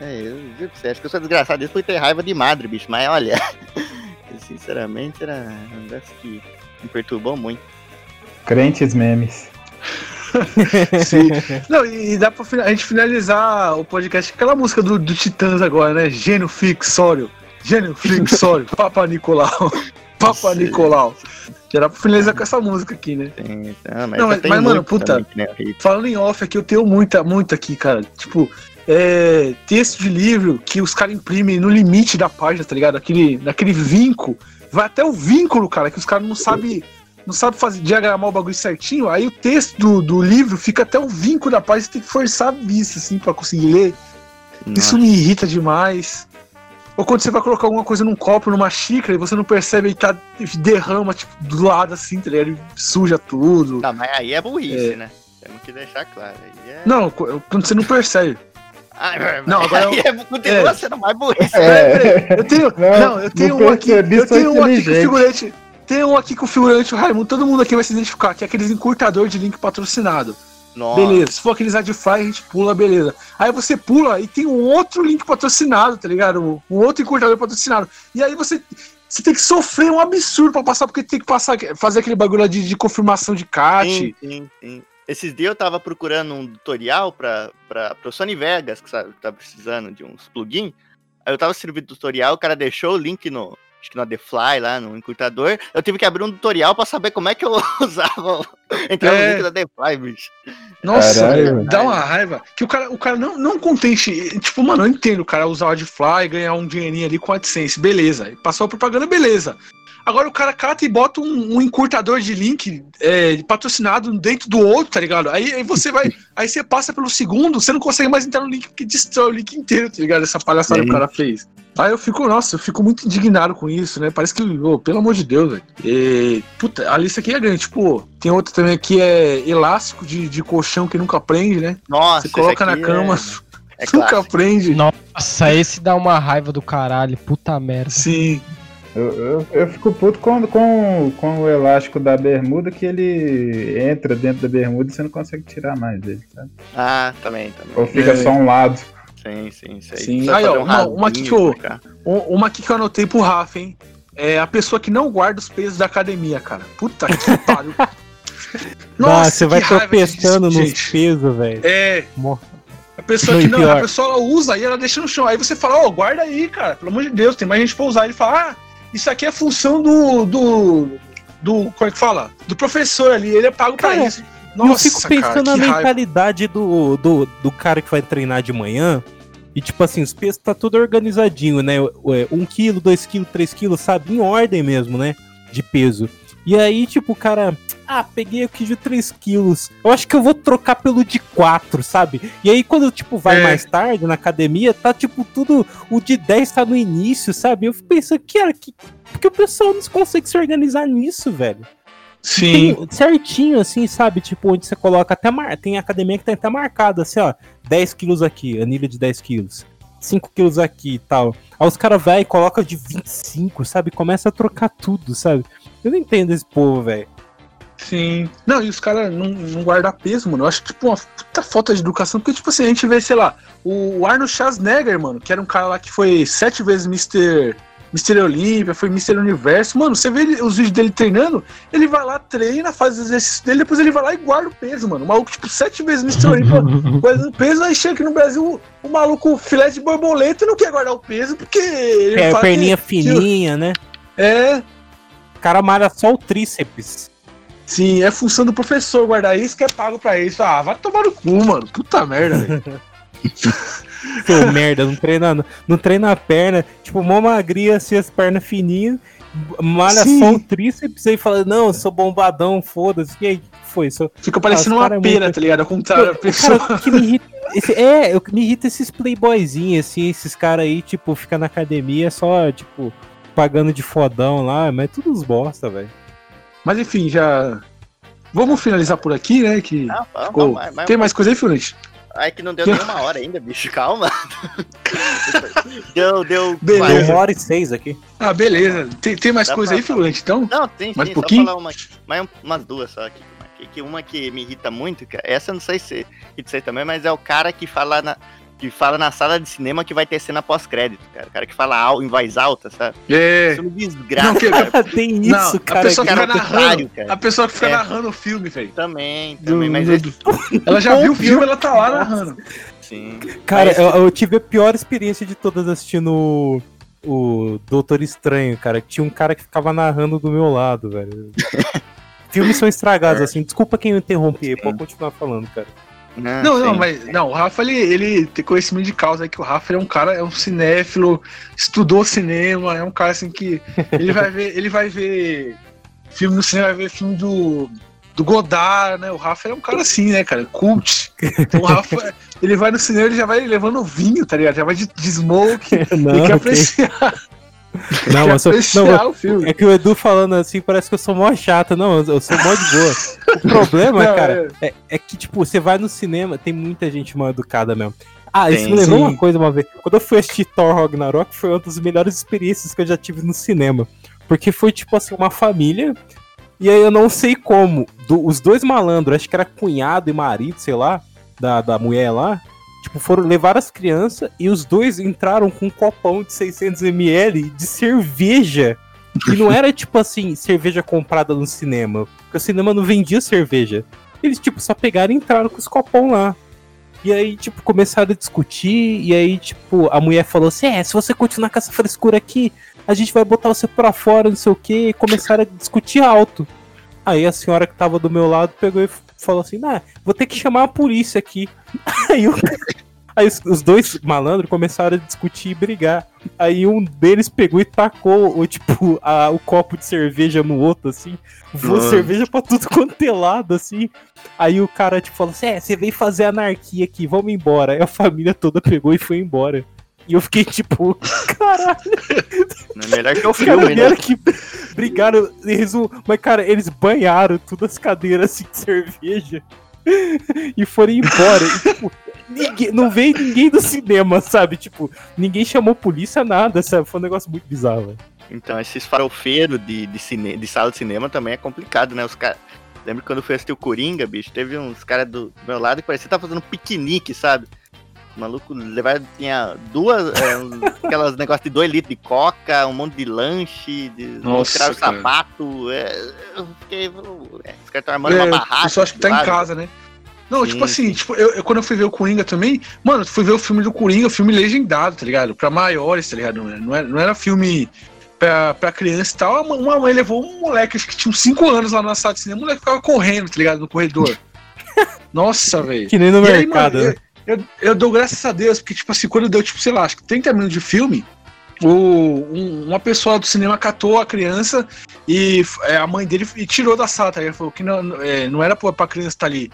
É, eu pra você, acho que eu sou desgraçado isso por ter raiva de madre, bicho. Mas olha, sinceramente era um negócio que me perturbou muito. Crentes memes. Sim. Não, e dá pra a gente finalizar o podcast com aquela música do, do Titãs agora, né? Gênio Flexório. Gênio Flexório. Papa Nicolau. Papa Sim. Nicolau. Já dá pra finalizar com essa música aqui, né? Tem, ah, mas, Não, mas- mas, mano, puta, também, Rei. Falando em off aqui, eu tenho muita, muita aqui, cara. Tipo, é, texto de livro que os caras imprimem no limite da página, tá ligado? Aquele, daquele vinco. Vai até o vínculo, cara, que os caras não sabem não sabe fazer, diagramar o bagulho certinho. Aí o texto do, do livro fica até o vínculo da página, você tem que forçar a vista, assim, pra conseguir ler. Isso me irrita demais. Ou quando você vai colocar alguma coisa num copo, numa xícara, e você não percebe e tá, derrama, tipo, do lado assim, tá ligado? E suja tudo. Não, mas aí é burrice, né? Temos que deixar claro. Aí é... Não, quando você não percebe. Ah, Não, agora eu- é, continua é. sendo mais burrice. É. Eu tenho. Não, Não, eu tenho não um aqui. Eu tenho um aqui com inteligente. figurante. Tem um aqui com figurante, o Raimundo. Todo mundo aqui vai se identificar, que é aqueles encurtador de link patrocinado. Nossa, Beleza. Se for aqueles Adfly, a gente pula, beleza. Aí você pula e tem um outro link patrocinado, tá ligado? Um, um outro encurtador patrocinado. E aí você. Você tem que sofrer um absurdo pra passar, porque tem que passar, fazer aquele bagulho de, de confirmação de CAT. sim, sim, sim. Esses dias eu tava procurando um tutorial pra, pra, pro Sony Vegas, que sabe, tá precisando de uns plugins. Aí eu tava servindo tutorial, o cara deixou o link no. Acho que no The Fly lá, no encurtador. Eu tive que abrir um tutorial pra saber como é que eu usava. Entrar É. no link da The Fly, bicho. Nossa, Caralho, dá uma raiva. Que o cara, o cara não, não contente. Tipo, mano, eu entendo o cara usar o Adfly e ganhar um dinheirinho ali com a AdSense, beleza. Passou a propaganda, beleza. Agora o cara cata e bota um, um encurtador de link é, patrocinado dentro do outro, tá ligado? Aí, aí você vai. aí você passa pelo segundo, você não consegue mais entrar no link porque destrói o link inteiro, tá ligado? Essa palhaçada que o cara fez. Aí eu fico, nossa, eu fico muito indignado com isso, né? Parece que, ô, pelo amor de Deus, velho. E, Puta, a lista aqui é grande. Tipo, tem outra também que é elástico de, de colchão que nunca prende, né? Nossa, Você coloca esse na cama, É, é nunca clássico. prende. Nossa, esse dá uma raiva do caralho, puta merda. Sim. Eu, eu, eu fico puto com, com, com o elástico da bermuda que ele entra dentro da bermuda e você não consegue tirar mais dele, sabe? Ah, também, também. Ou fica É. só um lado. Sim, sim. Sim. Precisa Aí, ó, um uma- uma aqui que eu- pra. Um- Uma aqui que eu anotei pro Rafa, hein? É a pessoa que não guarda os pesos da academia, cara. Puta que pariu. Nossa, você vai tropeçando disso, nos gente. pesos, velho. É, Mo- a pessoa Não, que não, pior. a pessoa ela usa e ela deixa no chão. Aí você fala, ó, guarda aí, cara. Pelo amor de Deus, tem mais gente pra usar. Ele fala, ah, isso aqui é função do. do. do. Como é que fala? Do professor ali, ele é pago pra Cara, isso. E eu fico pensando na que raiva. mentalidade do, do, do cara que vai treinar de manhã. E tipo assim, os pesos tá tudo organizadinho, né? 1 quilo, 2 kg, 3 kg, sabe? Em ordem mesmo, né? De peso. E aí, tipo, o cara. Ah, peguei aqui de 3 quilos. Eu acho que eu vou trocar pelo de 4, sabe? E aí, quando, tipo, vai É. mais tarde na academia, tá, tipo, tudo. O de 10 tá no início, sabe? Eu fico pensando, cara, que. Porque o pessoal não consegue se organizar nisso, velho. Sim. Tem certinho, assim, sabe? Tipo, onde você coloca até mar... Tem academia que tem até marcado, assim, ó. 10 quilos aqui, anilha de 10 quilos. 5 quilos aqui e tal. Aí os caras vai e coloca de 25, sabe? Começa a trocar tudo, sabe? Eu não entendo esse povo, velho. Sim. Não, e os caras não, não guardam peso, mano. Eu acho, tipo, uma puta falta de educação. Porque, tipo assim, a gente vê, sei lá, o Arnold Schwarzenegger, mano, que era um cara lá que foi sete vezes Mr. Mr. Olímpia, foi Mr. Universo. Mano, você vê os vídeos dele treinando, ele vai lá, treina, faz os exercícios dele, depois ele vai lá e guarda o peso, mano. O maluco, tipo, sete vezes Mr. Olímpia guardando peso, aí chega aqui no Brasil, o, o maluco filé de borboleta não quer guardar o peso, porque ele É, perninha que- fininha, né? que- é, O cara malha só o tríceps. sim, é função do professor guardar isso que é pago pra isso. Ah, vai tomar no cu, mano. Puta merda, velho. Pô, merda, não treina, não, não treina a perna. Tipo, mó magrinha, assim, as pernas fininhas. Malha Sim. só o tríceps aí fala, não, eu sou bombadão, foda-se. E aí, o que foi? Sou... Fica parecendo Ah, uma cara é pera, muito- tá ligado? Ao contrário, a O pessoa. cara que me irrita. esse- é, eu, me irrita esses playboyzinhos, assim, esses caras aí, tipo, fica na academia só, tipo, pagando de fodão lá, mas é tudo uns bosta, velho. Mas enfim, já. Vamos finalizar por aqui, né? Que Não, ficou- mas- Tem mais coisa aí, Fionete? Ai, que não deu nenhuma hora ainda, bicho. Calma. deu, deu. Beleza. Uma hora e seis aqui. Ah, beleza. Tem, tem mais Dá coisa pra- aí, Fionete, então? Não, tem Mais sim, um pouquinho? só falar uma, mais um- umas duas só aqui. Que, uma que me irrita muito, cara, essa eu não sei se irrita você também, mas é o cara que fala na, que fala na sala de cinema que vai ter cena pós-crédito, cara. O cara que fala al- em voz alta, sabe? É. Isso me desgraça, Não, que- cara. Tem isso, Não, a cara. pessoa que- fica narrando. cara. A pessoa que fica É. narrando o filme, velho. Também, também, mas Do- esse, Ela já viu o filme, ela tá lá narrando. sim. Cara, Mas- eu, eu tive a pior experiência de todas assistindo o, o Doutor Estranho, cara. Tinha um cara que ficava narrando do meu lado, velho. Filmes são estragados, assim. Desculpa quem eu interrompi, pode continuar falando, cara. Não, Não, não, mas não, o Rafa ele, ele tem conhecimento de causa aí que o Rafa é um cara, é um cinéfilo, estudou cinema, é um cara assim que ele vai ver, ele vai ver filme no cinema, vai ver filme do do Godard, né? O Rafa é um cara assim, né, cara, cult. Então o Rafa, ele vai no cinema, ele já vai levando vinho, tá ligado? Já vai de, de smoke, Não, ele quer apreciar, não, eu sou, não, o filme. é que o Edu falando assim parece que eu sou mó chata. Não, eu sou mó de boa. O problema, Não, cara, é, é que, tipo, você vai no cinema, tem muita gente mal educada mesmo. Ah, isso Tem, me lembrou sim. uma coisa uma vez. Quando eu fui assistir Thor Ragnarok, foi uma das melhores experiências que eu já tive no cinema. Porque foi, tipo assim, uma família. E aí eu não sei como. do- os dois malandros, acho que era cunhado e marido, sei lá, da, da mulher lá. Tipo, foram levar as crianças e os dois entraram com um copão de 600ml de cerveja. E não era, tipo assim, cerveja comprada no cinema. Porque o cinema não vendia cerveja. Eles, tipo, só pegaram e entraram com os copão lá. E aí, tipo, começaram a discutir. E aí, tipo, a mulher falou assim: É, se você continuar com essa frescura aqui, a gente vai botar você pra fora, não sei o quê. E começaram a discutir alto. Aí a senhora que tava do meu lado pegou e falou assim: Nah, vou ter que chamar a polícia aqui. Aí, o- aí os, os dois malandros começaram a discutir e brigar. Aí um deles pegou e tacou o, tipo, a- o copo de cerveja no outro, assim. Voou Mano. cerveja pra tudo quanto é lado, assim. Aí o cara, tipo, falou assim: É, você veio fazer anarquia aqui, vamos embora. Aí a família toda pegou e foi embora. E eu fiquei tipo, caralho, Não é melhor que o filme, né? vieram que brigaram, eles, mas cara, eles banharam todas as cadeiras assim de cerveja e foram embora. E, tipo, ninguém, não veio ninguém do cinema, sabe? Tipo, ninguém chamou polícia, nada, sabe? Foi um negócio muito bizarro. velho. Então, esses farofeiros de, de, cine, de sala de cinema também é complicado, né? Os caras. Lembro quando eu fui assistir o Coringa, bicho, teve uns caras do, meu lado que parecia que tava fazendo um piquenique, sabe? O maluco levaram, tinha duas, é, aquelas negócios de 2 litros de coca, um monte de lanche, de, Nossa, tiraram o cara. sapato. É, eu fiquei. É, os caras estão armando É, uma o barraca. pessoal acha que tá em sabe? casa, né? Não, Sim, tipo assim, sim. tipo, eu, eu- quando eu fui ver o Coringa também, mano, fui ver o filme do Coringa, filme legendado, tá ligado? Pra maiores, tá ligado? Não era, não era, não era filme pra, pra criança e tal. Uma, uma mãe levou um moleque, acho que tinha uns 5 anos lá na sala de cinema, o moleque ficava correndo, tá ligado? No corredor. Nossa, velho. Que nem no E aí, mercado, mano, né? eu, eu, eu dou graças a Deus, porque, tipo assim, quando deu, tipo, sei lá, acho que 30 minutos de filme, o, um- uma pessoa do cinema catou a criança e é, a mãe dele e tirou da sala, tá ligado? Falou que não, é, não era pra, pra criança estar ali.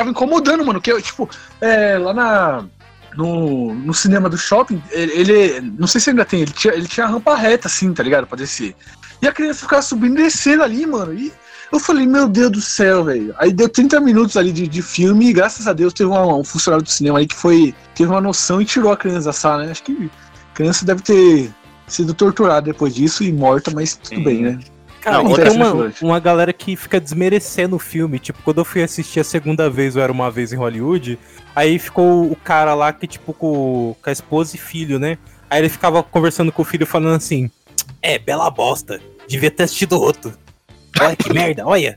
Tava incomodando, mano. Que, tipo, é, lá na. No, no cinema do shopping, ele, ele- Não sei se ainda tem, ele tinha, ele tinha rampa reta, assim, tá ligado? Pra descer. E a criança ficava subindo e descendo ali, mano. E eu falei, meu Deus do céu, velho. Aí deu 30 minutos ali de, de filme e graças a Deus teve uma- um funcionário do cinema aí que foi. Teve uma noção e tirou a criança da sala, né? Acho que a criança deve ter sido torturada depois disso e morta, mas tudo Sim. bem, né? Cara, Não, tem uma, uma galera que fica desmerecendo o filme. Tipo, quando eu fui assistir a segunda vez, ou era uma vez em Hollywood, aí ficou o cara lá que, tipo, com, com a esposa e filho, né? Aí ele ficava conversando com o filho falando assim: É, bela bosta. Devia ter assistido outro. Olha que merda, olha.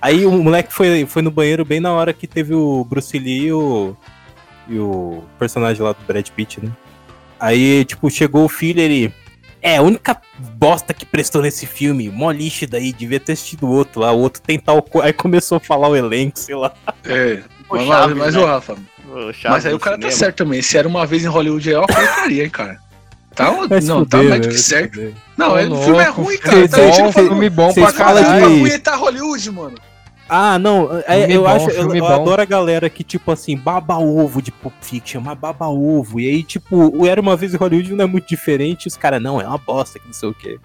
Aí o moleque foi, foi no banheiro bem na hora que teve o Bruce Lee e o, e o personagem lá do Brad Pitt, né? Aí, tipo, chegou o filho e ele. É, a única bosta que prestou nesse filme, mó lixo daí, devia ter assistido outro lá, o outro tal coisa. Aí começou a falar o elenco, sei lá. É, O mas, Chaves, mas né? o Rafa. O Mas aí o cara tá cinema. certo também. Se era uma vez em Hollywood, é uma porcaria, hein, cara. Tá, se não, tá mais do que certo. Não, é- o filme é ruim, filme cara. bom, Tá mentindo filme- bom pra caralho. de- punhetar Hollywood, mano. Ah, não, é, eu bom, acho, eu, eu adoro a galera que, tipo assim, baba ovo de Pulp Fiction, mas baba ovo. E aí, tipo, o Era Uma Vez em Hollywood não é muito diferente, os caras, não, é uma bosta, que não sei o quê.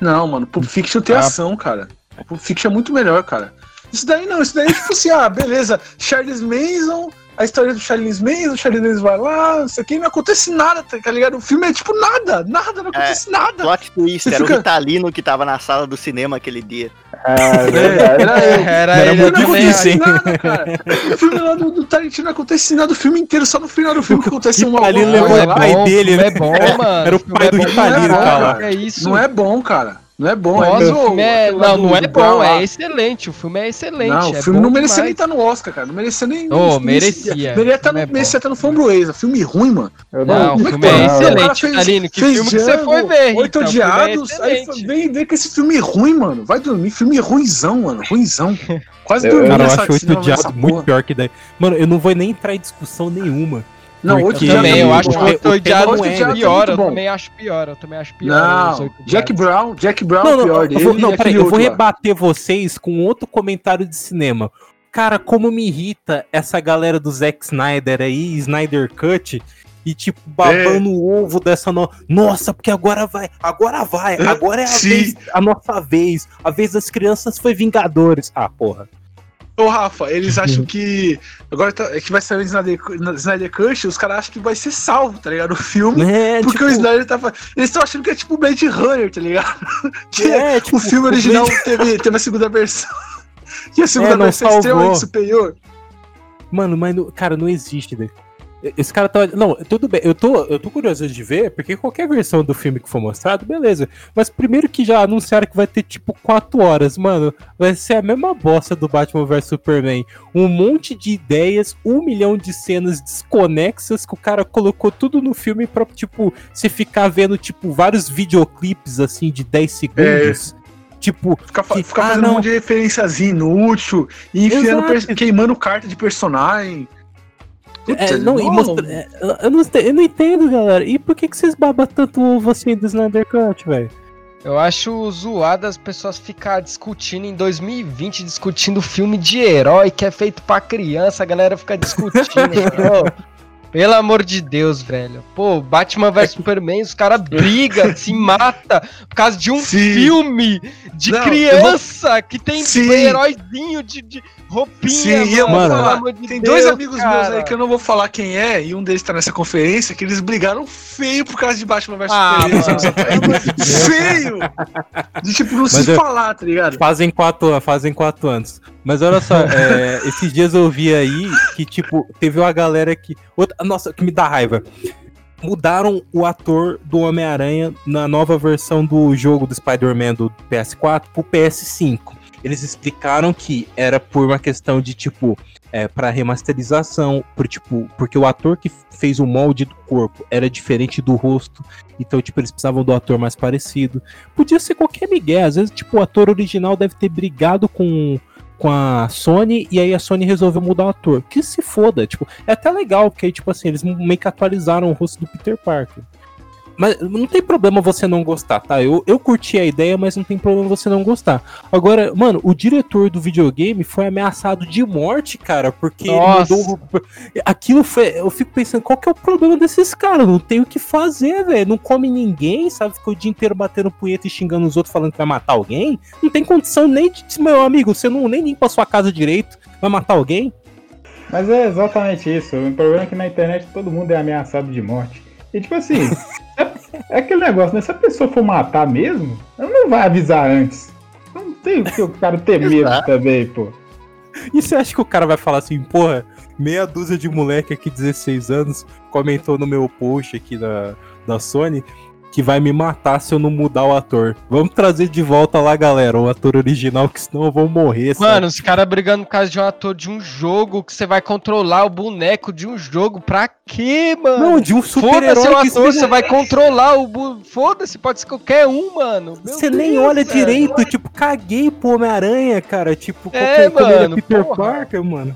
Não, mano, Pulp Fiction tem Ah. ação, cara. Pulp Fiction é muito melhor, cara. Isso daí não, isso daí é tipo assim, ah, beleza, Charles Manson, a história do Charles Manson, o Charles Manson vai lá, não sei o que, não acontece nada, tá ligado? O filme é tipo nada, nada, não acontece nada. Plot twist, Você era fica- o Ritalino que tava na sala do cinema aquele dia. É, verdade. Era eu. Era Era ele muito Não acontece hein? nada, cara. O filme lá do, do Tarantino não acontece nada o filme inteiro, só no final do filme que acontece uma Ali alguma levou coisa é o pai dele, né? é bom, mano. Era o filme pai é do Ritalino, é cara. É isso. Não é bom, cara. Não é bom. É o filme é... Não, do- não é bom, lá. é excelente. O filme é excelente. Não, é o filme bom não merecia nem demais. estar no Oscar, cara. Não merecia nem. Nem- merecia. Merecia estar Filme é no, merecia estar no Framboesa. Filme ruim, mano. Eu Não, o é que filme é pode? O cara excelente, fez- Aline. Que fez filme que você foi ver, Oito Rita? O filme é Odiados. aí vem ver com esse filme ruim, mano. Vai dormir. Filme ruimzão, mano. Ruimzão. Quase dormi Cara, eu nessa acho oito odiados muito pior que daí. Mano, eu não vou nem entrar em discussão nenhuma. Não, oito Também, é eu acho que o Odiados tema é é muito pior. Eu também acho pior. Eu também acho pior. Não, Jack. Brown, Jack Brown Não, é não, pior dele. vou, não, peraí, aquele eu vou rebater vocês com outro comentário de cinema. Cara, como me irrita essa galera do Zack Snyder aí, Snyder Cut, e tipo, babando o ovo dessa no... Nossa, porque agora vai, agora vai, agora é a, Sim. vez, a nossa vez. A vez das crianças foi Vingadores. Ah, porra. Ô, Rafa, eles acham que. Agora tá- é que vai sair o Snyder, Snyder Cut, os caras acham que vai ser salvo, tá ligado? O filme. É, Porque tipo, o Snyder tá Eles estão achando que é tipo Blade Runner, tá ligado? Que é, tipo, o filme original Blade- teve, teve a segunda versão. E a segunda É, versão é extremamente superior. Mano, mas, cara, não existe, né? Esse cara tá. Não, tudo bem, eu tô, eu tô curioso de ver, porque qualquer versão do filme que for mostrado, beleza. Mas primeiro que já anunciaram que vai ter tipo 4 horas, mano. Vai ser a mesma bosta do Batman vs Superman. Um monte de ideias, um milhão de cenas desconexas que o cara colocou tudo no filme pra, tipo, você ficar vendo, tipo, vários videoclipes assim de 10 segundos. Tipo, Ficar Que- ficar ah, fazendo não. um monte de referências inútil e enfiando, Exato. queimando carta de personagem. É, não, e mostra, é, eu, não, eu não entendo, galera. E por que, que vocês babam tanto ovo assim do Snyder Cut, velho? Eu acho zoado as pessoas ficar discutindo em 2020, discutindo filme de herói que é feito pra criança, a galera fica discutindo. pelo amor de Deus, velho. Pô, Batman vs Superman, os caras brigam, se mata por causa de um Sim. filme de Não, criança que tem Sim. heróizinho de, de roupinha, Sim, e eu vou pelo falar, amor de Tem Deus, dois amigos meus cara. aí que eu não vou falar quem é, e um deles tá nessa conferência, que eles brigaram feio por causa de Batman vs Ah, Superman. mano, feio! De tipo, não Mas se eu- falar, tá ligado? Fazem quatro, fazem quatro anos. Mas olha só, é, esses dias eu vi aí que, tipo, teve uma galera que. Outra, nossa, que me dá raiva. Mudaram o ator do Homem-Aranha na nova versão do jogo do Spider-Man do PS4 pro PS5. Eles explicaram que era por uma questão de, tipo, é, para remasterização, por, tipo, porque o ator que fez o molde do corpo era diferente do rosto, então, tipo, eles precisavam do ator mais parecido. Podia ser qualquer migué, às vezes, tipo, o ator original deve ter brigado com, com a Sony e aí a Sony resolveu mudar o ator. Que se foda, tipo, é até legal, porque tipo assim, eles meio que atualizaram o rosto do Peter Parker. Mas não tem problema você não gostar, tá? Eu, eu curti a ideia, mas não tem problema você não gostar. Agora, mano, o diretor do videogame foi ameaçado de morte, cara, porque ele Nossa. mudou. o- Aquilo foi. Eu fico pensando, qual que é o problema desses caras? Não tem o que fazer, velho. Não come ninguém, sabe? Fica o dia inteiro batendo punheta e xingando os outros falando que vai matar alguém. Não tem condição nem de. Meu amigo, você não nem limpa a sua casa direito. Vai matar alguém? Mas é exatamente isso. O problema é que na internet todo mundo é ameaçado de morte. E tipo assim, é, é aquele negócio, né? Se a pessoa for matar mesmo, ela não vai avisar antes. Não tem o que o cara ter medo também, pô. E você acha que o cara vai falar assim, porra, meia dúzia de moleque aqui, 16 anos, comentou no meu post aqui da, da Sony que vai me matar se eu não mudar o ator. Vamos trazer de volta lá, galera, o ator original, que senão eu vou morrer. sabe? Mano, os caras brigando por causa de um ator de um jogo que você vai controlar o boneco de um jogo. Pra quê, mano? Não, de um Foda-se o super-herói que ator, você- vai controlar o. bu- Foda-se, pode ser qualquer um, mano. Você nem olha direito, tipo, caguei pro Homem-Aranha, cara. Tipo, É, qualquer- é mano, Peter porra. Parker, mano.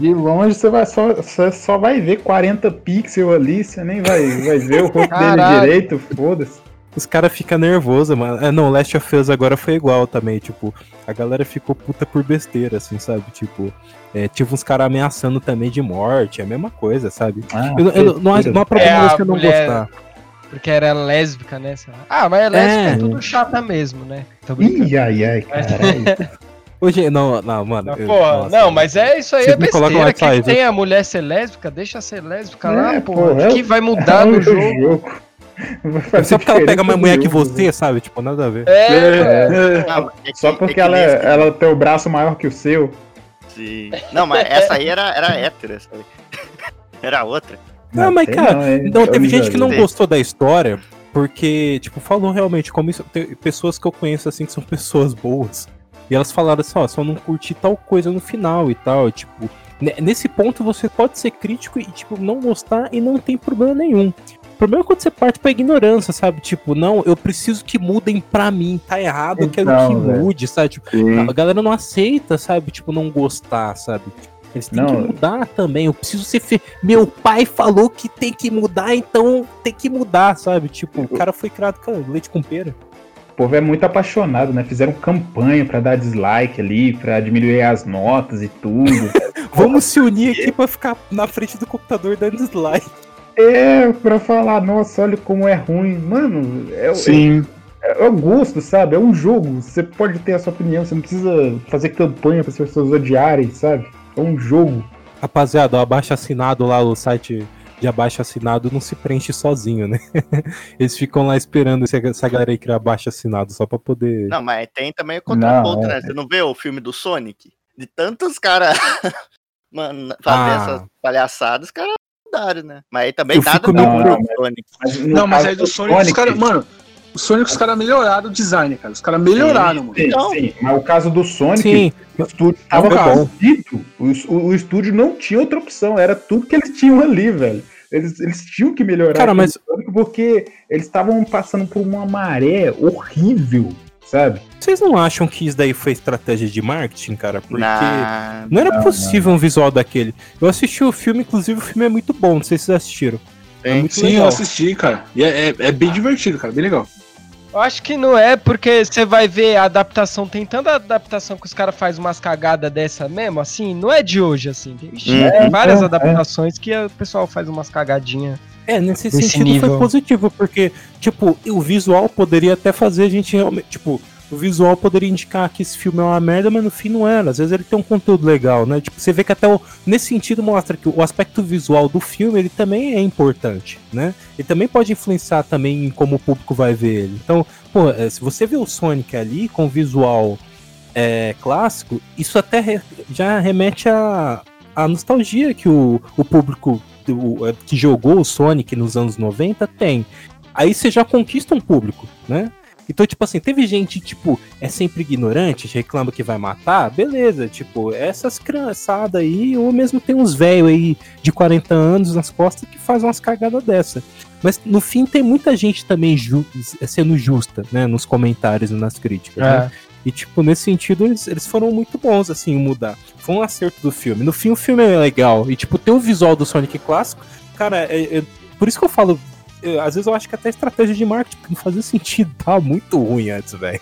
De longe você vai só, você só vai ver 40 pixels ali, você nem vai, vai ver o rosto dele direito, foda-se. Os caras ficam nervosos, mano. É, não, Last of Us agora foi igual também, tipo, a galera ficou puta por besteira, assim, sabe? Tipo, é, tive uns caras ameaçando também de morte, é a mesma coisa, sabe? Ah, Eu, eu, não, não há não há problema É, a você não mulher- gostar. Porque era lésbica, né? Ah, mas é lésbica é, É. tudo chata mesmo, né? Ih, ai, ai, caralho. Hoje, não, não, mano. Mas, eu- porra, nossa, não, mas é isso aí, é besteira. lá Que tem a mulher ser lésbica, deixa ser lésbica lá, É, porra. pô, é O que vai mudar É no jogo? É fazer só porque ela pega mais mulher que jogo, você, sabe? Tipo, nada a ver. É, É, é. Não, é que- Só é porque que ela, nesse- ela tem o braço maior que o seu. Sim. Não, mas essa aí era, era hétero, essa aí. Era outra. Não, mas, tem cara, é- Não, eu teve gente que não Tem. gostou da história, porque, tipo, falou realmente, como isso, tem pessoas que eu conheço, assim, que são pessoas boas, e elas falaram assim, ó, só não curti tal coisa no final e tal, tipo, ne- nesse ponto você pode ser crítico e, tipo, não gostar e não tem problema nenhum. O problema é quando você parte pra ignorância, sabe? Tipo, não, eu preciso que mudem pra mim, tá errado, eu quero Então, que velho. mude, sabe? Tipo, Sim. a galera não aceita, sabe? Tipo, não gostar, sabe? Eles têm Não. que mudar também. Eu preciso ser. Fe... Meu pai falou que tem que mudar, então tem que mudar, sabe? Tipo, o cara foi criado com leite com pera. O povo é muito apaixonado, né? Fizeram campanha pra dar dislike ali, pra diminuir as notas e tudo. Vamos se unir aqui pra ficar na frente do computador dando dislike. é, pra falar, nossa, olha como é ruim. Mano, é, o- Sim. é, é o gosto, sabe? É um jogo. Você pode ter a sua opinião, você não precisa fazer campanha para as pessoas odiarem, sabe? É um jogo. Rapaziada, abaixo assinado lá, o site de abaixo assinado não se preenche sozinho, né? Eles ficam lá esperando essa galera aí criar abaixo assinado só pra poder. Não, mas tem também o contraponto, Não, é. né? Você não vê o filme do Sonic? De tantos caras mano, fazer Ah. essas palhaçadas, os caras mudaram, né? Mas aí também Eu nada fico Não, mas- Sonic. Não, mas aí do Sonic, os caras. Mano, o Sonic os caras melhoraram o design, cara. Os caras melhoraram, mano. Sim, Então- sim, mas o caso do Sonic, Sim, o estúdio tava bom. O, o, o estúdio não tinha outra opção, era tudo que eles tinham ali, velho. Eles, eles tinham que melhorar Cara, mas- Sonic porque eles estavam passando por uma maré horrível, sabe? vocês não acham que isso daí foi estratégia de marketing, cara? Porque. Na... Não era Não, possível um visual daquele. Eu assisti o filme, inclusive o filme é muito bom, não sei se vocês assistiram. É Sim. muito Sim, eu legal. assisti, cara. E é, é- é bem divertido, cara. Bem legal. Eu acho que não é, porque você vai ver a adaptação, tem tanta adaptação que os caras fazem umas cagadas dessa mesmo, assim, não é de hoje, assim. Tem, Ixi, Hum. tem várias é, é. adaptações que o pessoal faz umas cagadinhas. É, nesse Nesse sentido nível. foi positivo, porque, tipo, o visual poderia até fazer a gente realmente. Tipo, o visual poderia indicar que esse filme é uma merda, mas no fim não era. Às vezes ele tem um conteúdo legal, né? Tipo, você vê que até o, nesse sentido mostra que o aspecto visual do filme ele também é importante, né? Ele também pode influenciar também em como o público vai ver ele. Então, pô, é, se você vê o Sonic ali com visual é, clássico, isso até re- já remete a, a nostalgia que o, o público do- é, que jogou o Sonic nos anos 90 tem. Aí você já conquista um público, né? Então, tipo assim, teve gente, tipo, é sempre ignorante, reclama que vai matar, beleza, tipo, essas criançadas aí, ou mesmo tem uns velhos aí de 40 anos nas costas que fazem umas cagadas dessa. Mas no fim tem muita gente também ju- sendo justa, né, nos comentários e nas críticas, né? E, tipo, nesse sentido, eles, eles foram muito bons, assim, em mudar. Foi um acerto do filme. No fim, o filme é legal. E, tipo, tem o visual do Sonic clássico. Cara, é- é- por isso que eu falo. Às vezes eu acho que até estratégia de marketing não fazia sentido. Tava muito ruim antes, velho,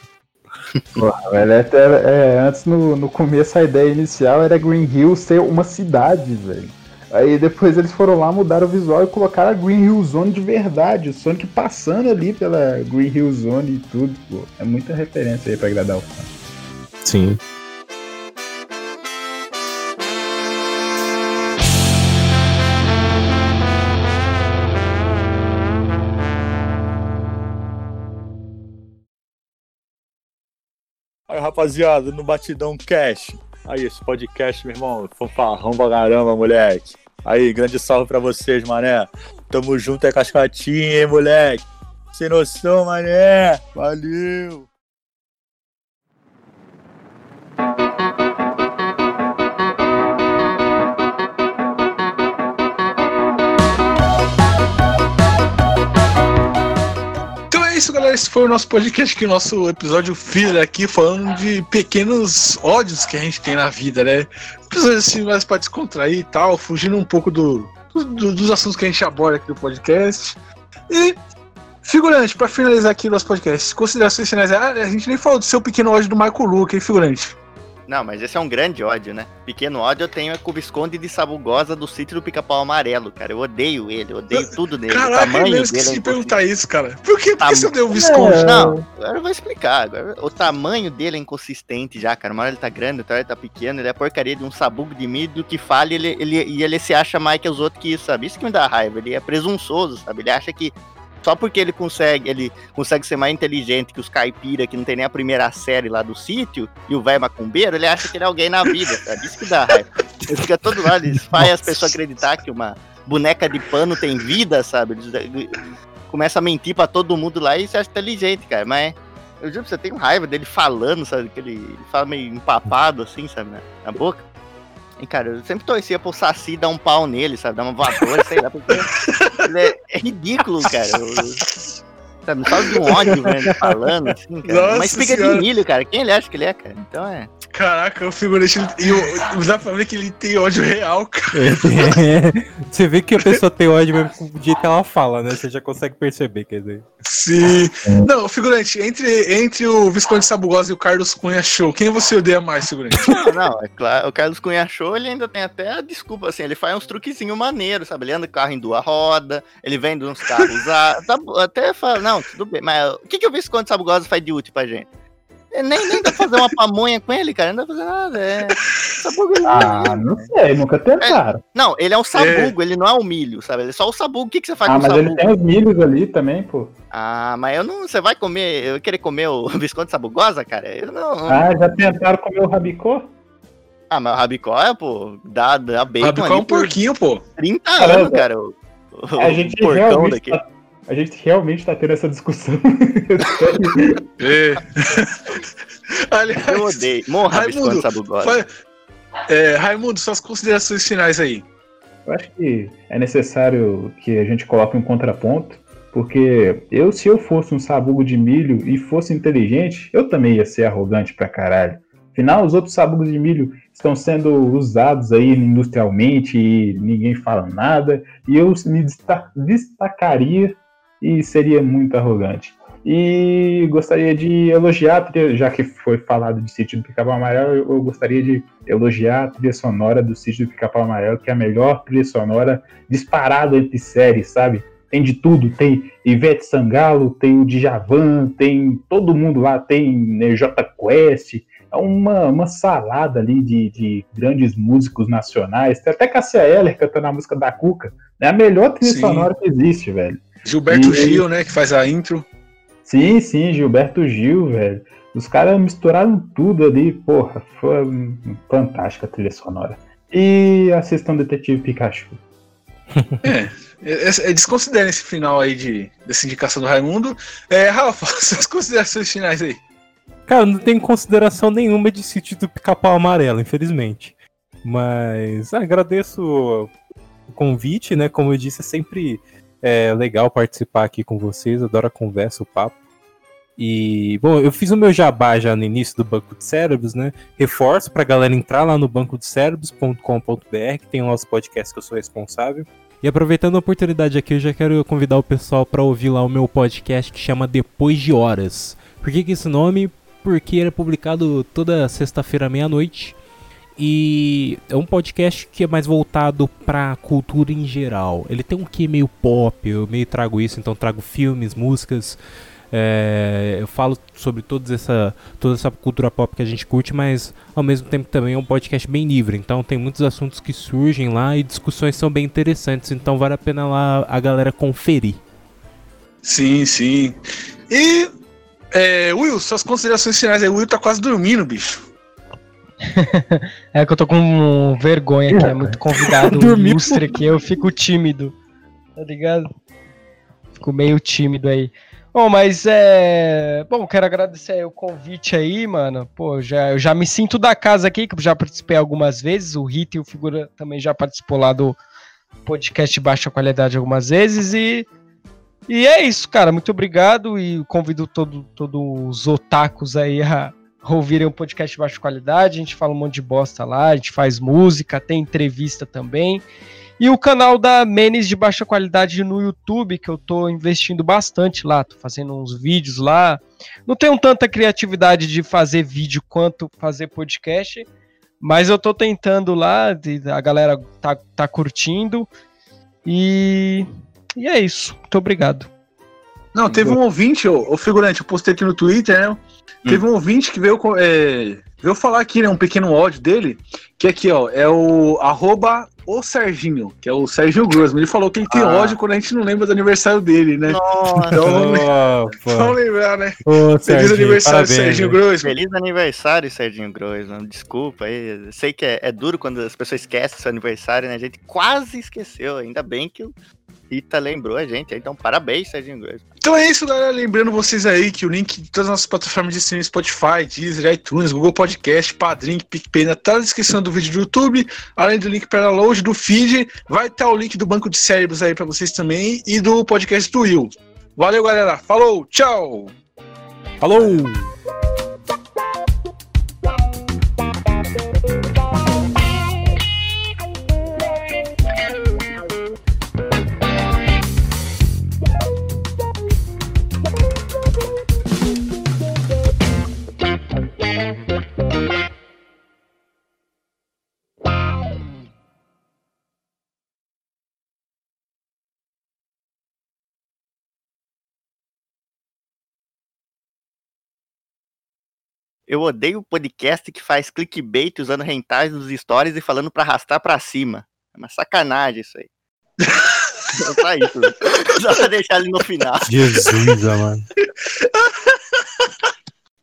é, é, antes no, no começo a ideia inicial era Green Hill ser uma cidade, velho. Aí depois eles foram lá, mudaram o visual e colocaram a Green Hill Zone de verdade. O Sonic passando ali pela Green Hill Zone e tudo, pô. É muita referência aí pra agradar o fã. Sim. Rapaziada, no Batidão Cash. Aí, esse podcast, meu irmão, fanfarrão pra caramba, moleque. Aí, grande salve pra vocês, mané. Tamo junto, é cascatinha, hein, moleque. Sem noção, mané. Valeu. É isso, galera. Esse foi o nosso podcast aqui, o nosso episódio filler aqui, falando de pequenos ódios que a gente tem na vida, né? Episódio assim mais pra descontrair e tal, fugindo um pouco do, do- dos assuntos que a gente aborda aqui do podcast. E, figurante, pra finalizar aqui o nosso podcast, considerações finais. Ah, a gente nem falou do seu pequeno ódio do Marco Luque, hein, figurante? Não, mas esse é um grande ódio, né? Pequeno ódio eu tenho é com o Visconde de Sabugosa do sítio do Pica-Pau Amarelo, cara. Eu odeio ele, eu odeio tudo nele. Caraca, eu mesmo esqueci dele é de perguntar isso, cara. Por que, por que você deu o Visconde? É. Não, agora eu vou explicar. Agora, o tamanho dele é inconsistente já, cara. Uma hora ele tá grande, outra hora ele tá pequeno. Ele é porcaria de um sabugo de milho que fala ele, ele, e ele se acha mais que os outros que isso, sabe? Isso que me dá raiva. Ele é presunçoso, sabe? Ele acha que só porque ele consegue, ele consegue ser mais inteligente que os caipira que não tem nem a primeira série lá do sítio e o velho macumbeiro, ele acha que ele é alguém na vida, sabe? Isso que dá raiva. Ele fica todo lado, ele faz as pessoas acreditar que uma boneca de pano tem vida, sabe? Ele começa a mentir pra todo mundo lá e se acha inteligente, cara. Mas eu juro pra você, eu tenho raiva dele falando, sabe? Que ele, fala meio empapado assim, sabe? Na boca. E, cara, eu sempre torcia pro Saci dar um pau nele, sabe? Dar uma voadora, sei lá, porque ele é, é ridículo, cara. Eu- sabe, me fala de um ódio, velho, falando, assim, cara. Nossa Mas fica Senhora. de milho, cara. Quem ele acha que ele é, cara? Então é. Caraca, o figurante. E o- dá pra ver que ele tem ódio real, cara. Você vê que a pessoa tem ódio mesmo com o jeito que ela fala, né? Você já consegue perceber, quer dizer. Sim. Não, figurante, entre, entre o Visconde Sabugosa e o Carlos Cunha Show, quem você odeia mais, figurante? Não, não, é claro. O Carlos Cunha achou, ele ainda tem até a desculpa, assim, ele faz uns truquezinhos maneiros, sabe? Ele anda com carro em duas rodas, ele vende uns carros a- tá- até fala, não, tudo bem, mas o que, que o Visconde Sabugosa faz de útil pra gente? Nem, nem dá pra fazer uma pamonha com ele, cara, não dá pra fazer nada, é... Sabugo, Ah, não sei, nunca tentaram. Não, ele é um sabugo, ele não é o milho, sabe? Ele é só o sabugo, o que, que você faz Ah, com o mas sabugo? ele tem os milhos ali também, pô. Ah, mas eu não, você vai comer, eu querer comer o Visconde Sabugosa, cara? Eu não... Ah, já tentaram comer o rabicó? Ah, mas o Rabicó é, pô, dá, dá bacon Rabicó é ali um por porquinho, pô. 30 Caramba. anos, cara. O, o A gente porcão realmente daqui. tá, a gente realmente tá tendo essa discussão. É. Aliás, Eu odeio. Morra, Raimundo, fa- é, Raimundo, suas considerações finais aí. Eu acho que é necessário que a gente coloque um contraponto, porque eu, se eu fosse um sabugo de milho e fosse inteligente, eu também ia ser arrogante pra caralho. Afinal, os outros sabugos de milho estão sendo usados aí industrialmente e ninguém fala nada, e eu me desta- destacaria e seria muito arrogante. E gostaria de elogiar, já que foi falado de Sítio do Pica-Pau Amarelo, eu eu gostaria de elogiar a trilha sonora do Sítio do Pica-Pau Amarelo, que é a melhor trilha sonora disparada entre séries, sabe? Tem de tudo, tem Ivete Sangalo, tem o Djavan, tem todo mundo lá, tem né, J Quest, é uma, uma salada ali de, de grandes músicos nacionais, tem até Cassia Eller cantando a música da Cuca, é a melhor trilha Sim. sonora que existe, velho. Gilberto E- Gil, né, que faz a intro. Sim, sim, Gilberto Gil, velho. Os caras misturaram tudo ali, porra, foi fantástica a trilha sonora. E assistam Detetive Pikachu. É, é, é, desconsiderem esse final aí de, dessa indicação do Raimundo. É, Rafa, suas considerações finais aí. Cara, não tem consideração nenhuma de sítio do pica-pau amarelo, infelizmente. Mas ah, agradeço o convite, né? Como eu disse, é sempre é, legal participar aqui com vocês, adoro a conversa, o papo. E, bom, eu fiz o meu jabá já no início do Banco de Cérebros, né? Reforço pra galera entrar lá no bancodecérebros.com.br, que tem o nosso podcast que eu sou responsável. E aproveitando a oportunidade aqui, eu já quero convidar o pessoal para ouvir lá o meu podcast que chama Depois de Horas. Por que, que esse nome? Porque ele é publicado toda sexta-feira meia-noite. E é um podcast que é mais voltado pra cultura em geral. Ele tem um quê meio pop, eu meio trago isso, então trago filmes, músicas. é, eu falo sobre toda essa, toda essa cultura pop que a gente curte, mas ao mesmo tempo também é um podcast bem livre. Então tem muitos assuntos que surgem lá e discussões são bem interessantes. Então vale a pena lá a galera conferir. Sim, sim. E, é, Will, suas considerações finais aí. O Will tá quase dormindo, bicho. É que eu tô com vergonha que é muito convidado ilustre aqui, eu fico tímido. Tá ligado? Fico meio tímido aí. Bom, mas é. Bom, quero agradecer aí o convite aí, mano. Pô, já, eu já me sinto da casa aqui, que eu já participei algumas vezes. O Rita e o Figura também já participou lá do podcast baixa qualidade algumas vezes. E, e é isso, cara. Muito obrigado. E convido todo, todos os otakus aí a ouvirem o podcast de baixa qualidade. A gente fala um monte de bosta lá, a gente faz música, tem entrevista também. E o canal da Menes de baixa qualidade no YouTube, que eu tô investindo bastante lá, tô fazendo uns vídeos lá. Não tenho tanta criatividade de fazer vídeo quanto fazer podcast, mas eu tô tentando lá, a galera tá, tá curtindo. E, e é isso. Muito obrigado. Não, teve um ouvinte, o figurante, eu postei aqui no Twitter, né? Teve um ouvinte que veio, é, veio falar aqui, né? Um pequeno áudio dele, que aqui, ó, é o arroba o Serginho, que é o Serginho Grossman. Ele falou que ele tem Ah. ódio quando a gente não lembra do aniversário dele, né? Nossa, Então, vamos, pô. lembrar, né? Ô, Feliz Serginho, aniversário, parabéns, Serginho. Grossman. feliz aniversário, Serginho Groisman. Desculpa aí. eu Sei que é, é duro quando as pessoas esquecem seu aniversário, né? A gente quase esqueceu. Ainda bem que o Rita lembrou a gente. Então, parabéns, Serginho Groisman. Então é isso, galera. Lembrando vocês aí que o link de todas as nossas plataformas de streaming, Spotify, Deezer, iTunes, Google Podcast, Padrim, PicPay, tá na descrição do vídeo do YouTube, além do link para download do feed, vai estar o link do Banco de Cérebros aí para vocês também e do podcast do Will. Valeu, galera. Falou, tchau! Falou! Eu odeio o podcast que faz clickbait usando rentais nos stories e falando pra arrastar pra cima. É uma sacanagem isso aí. Só isso. Só pra deixar ele no final. Jesus, mano.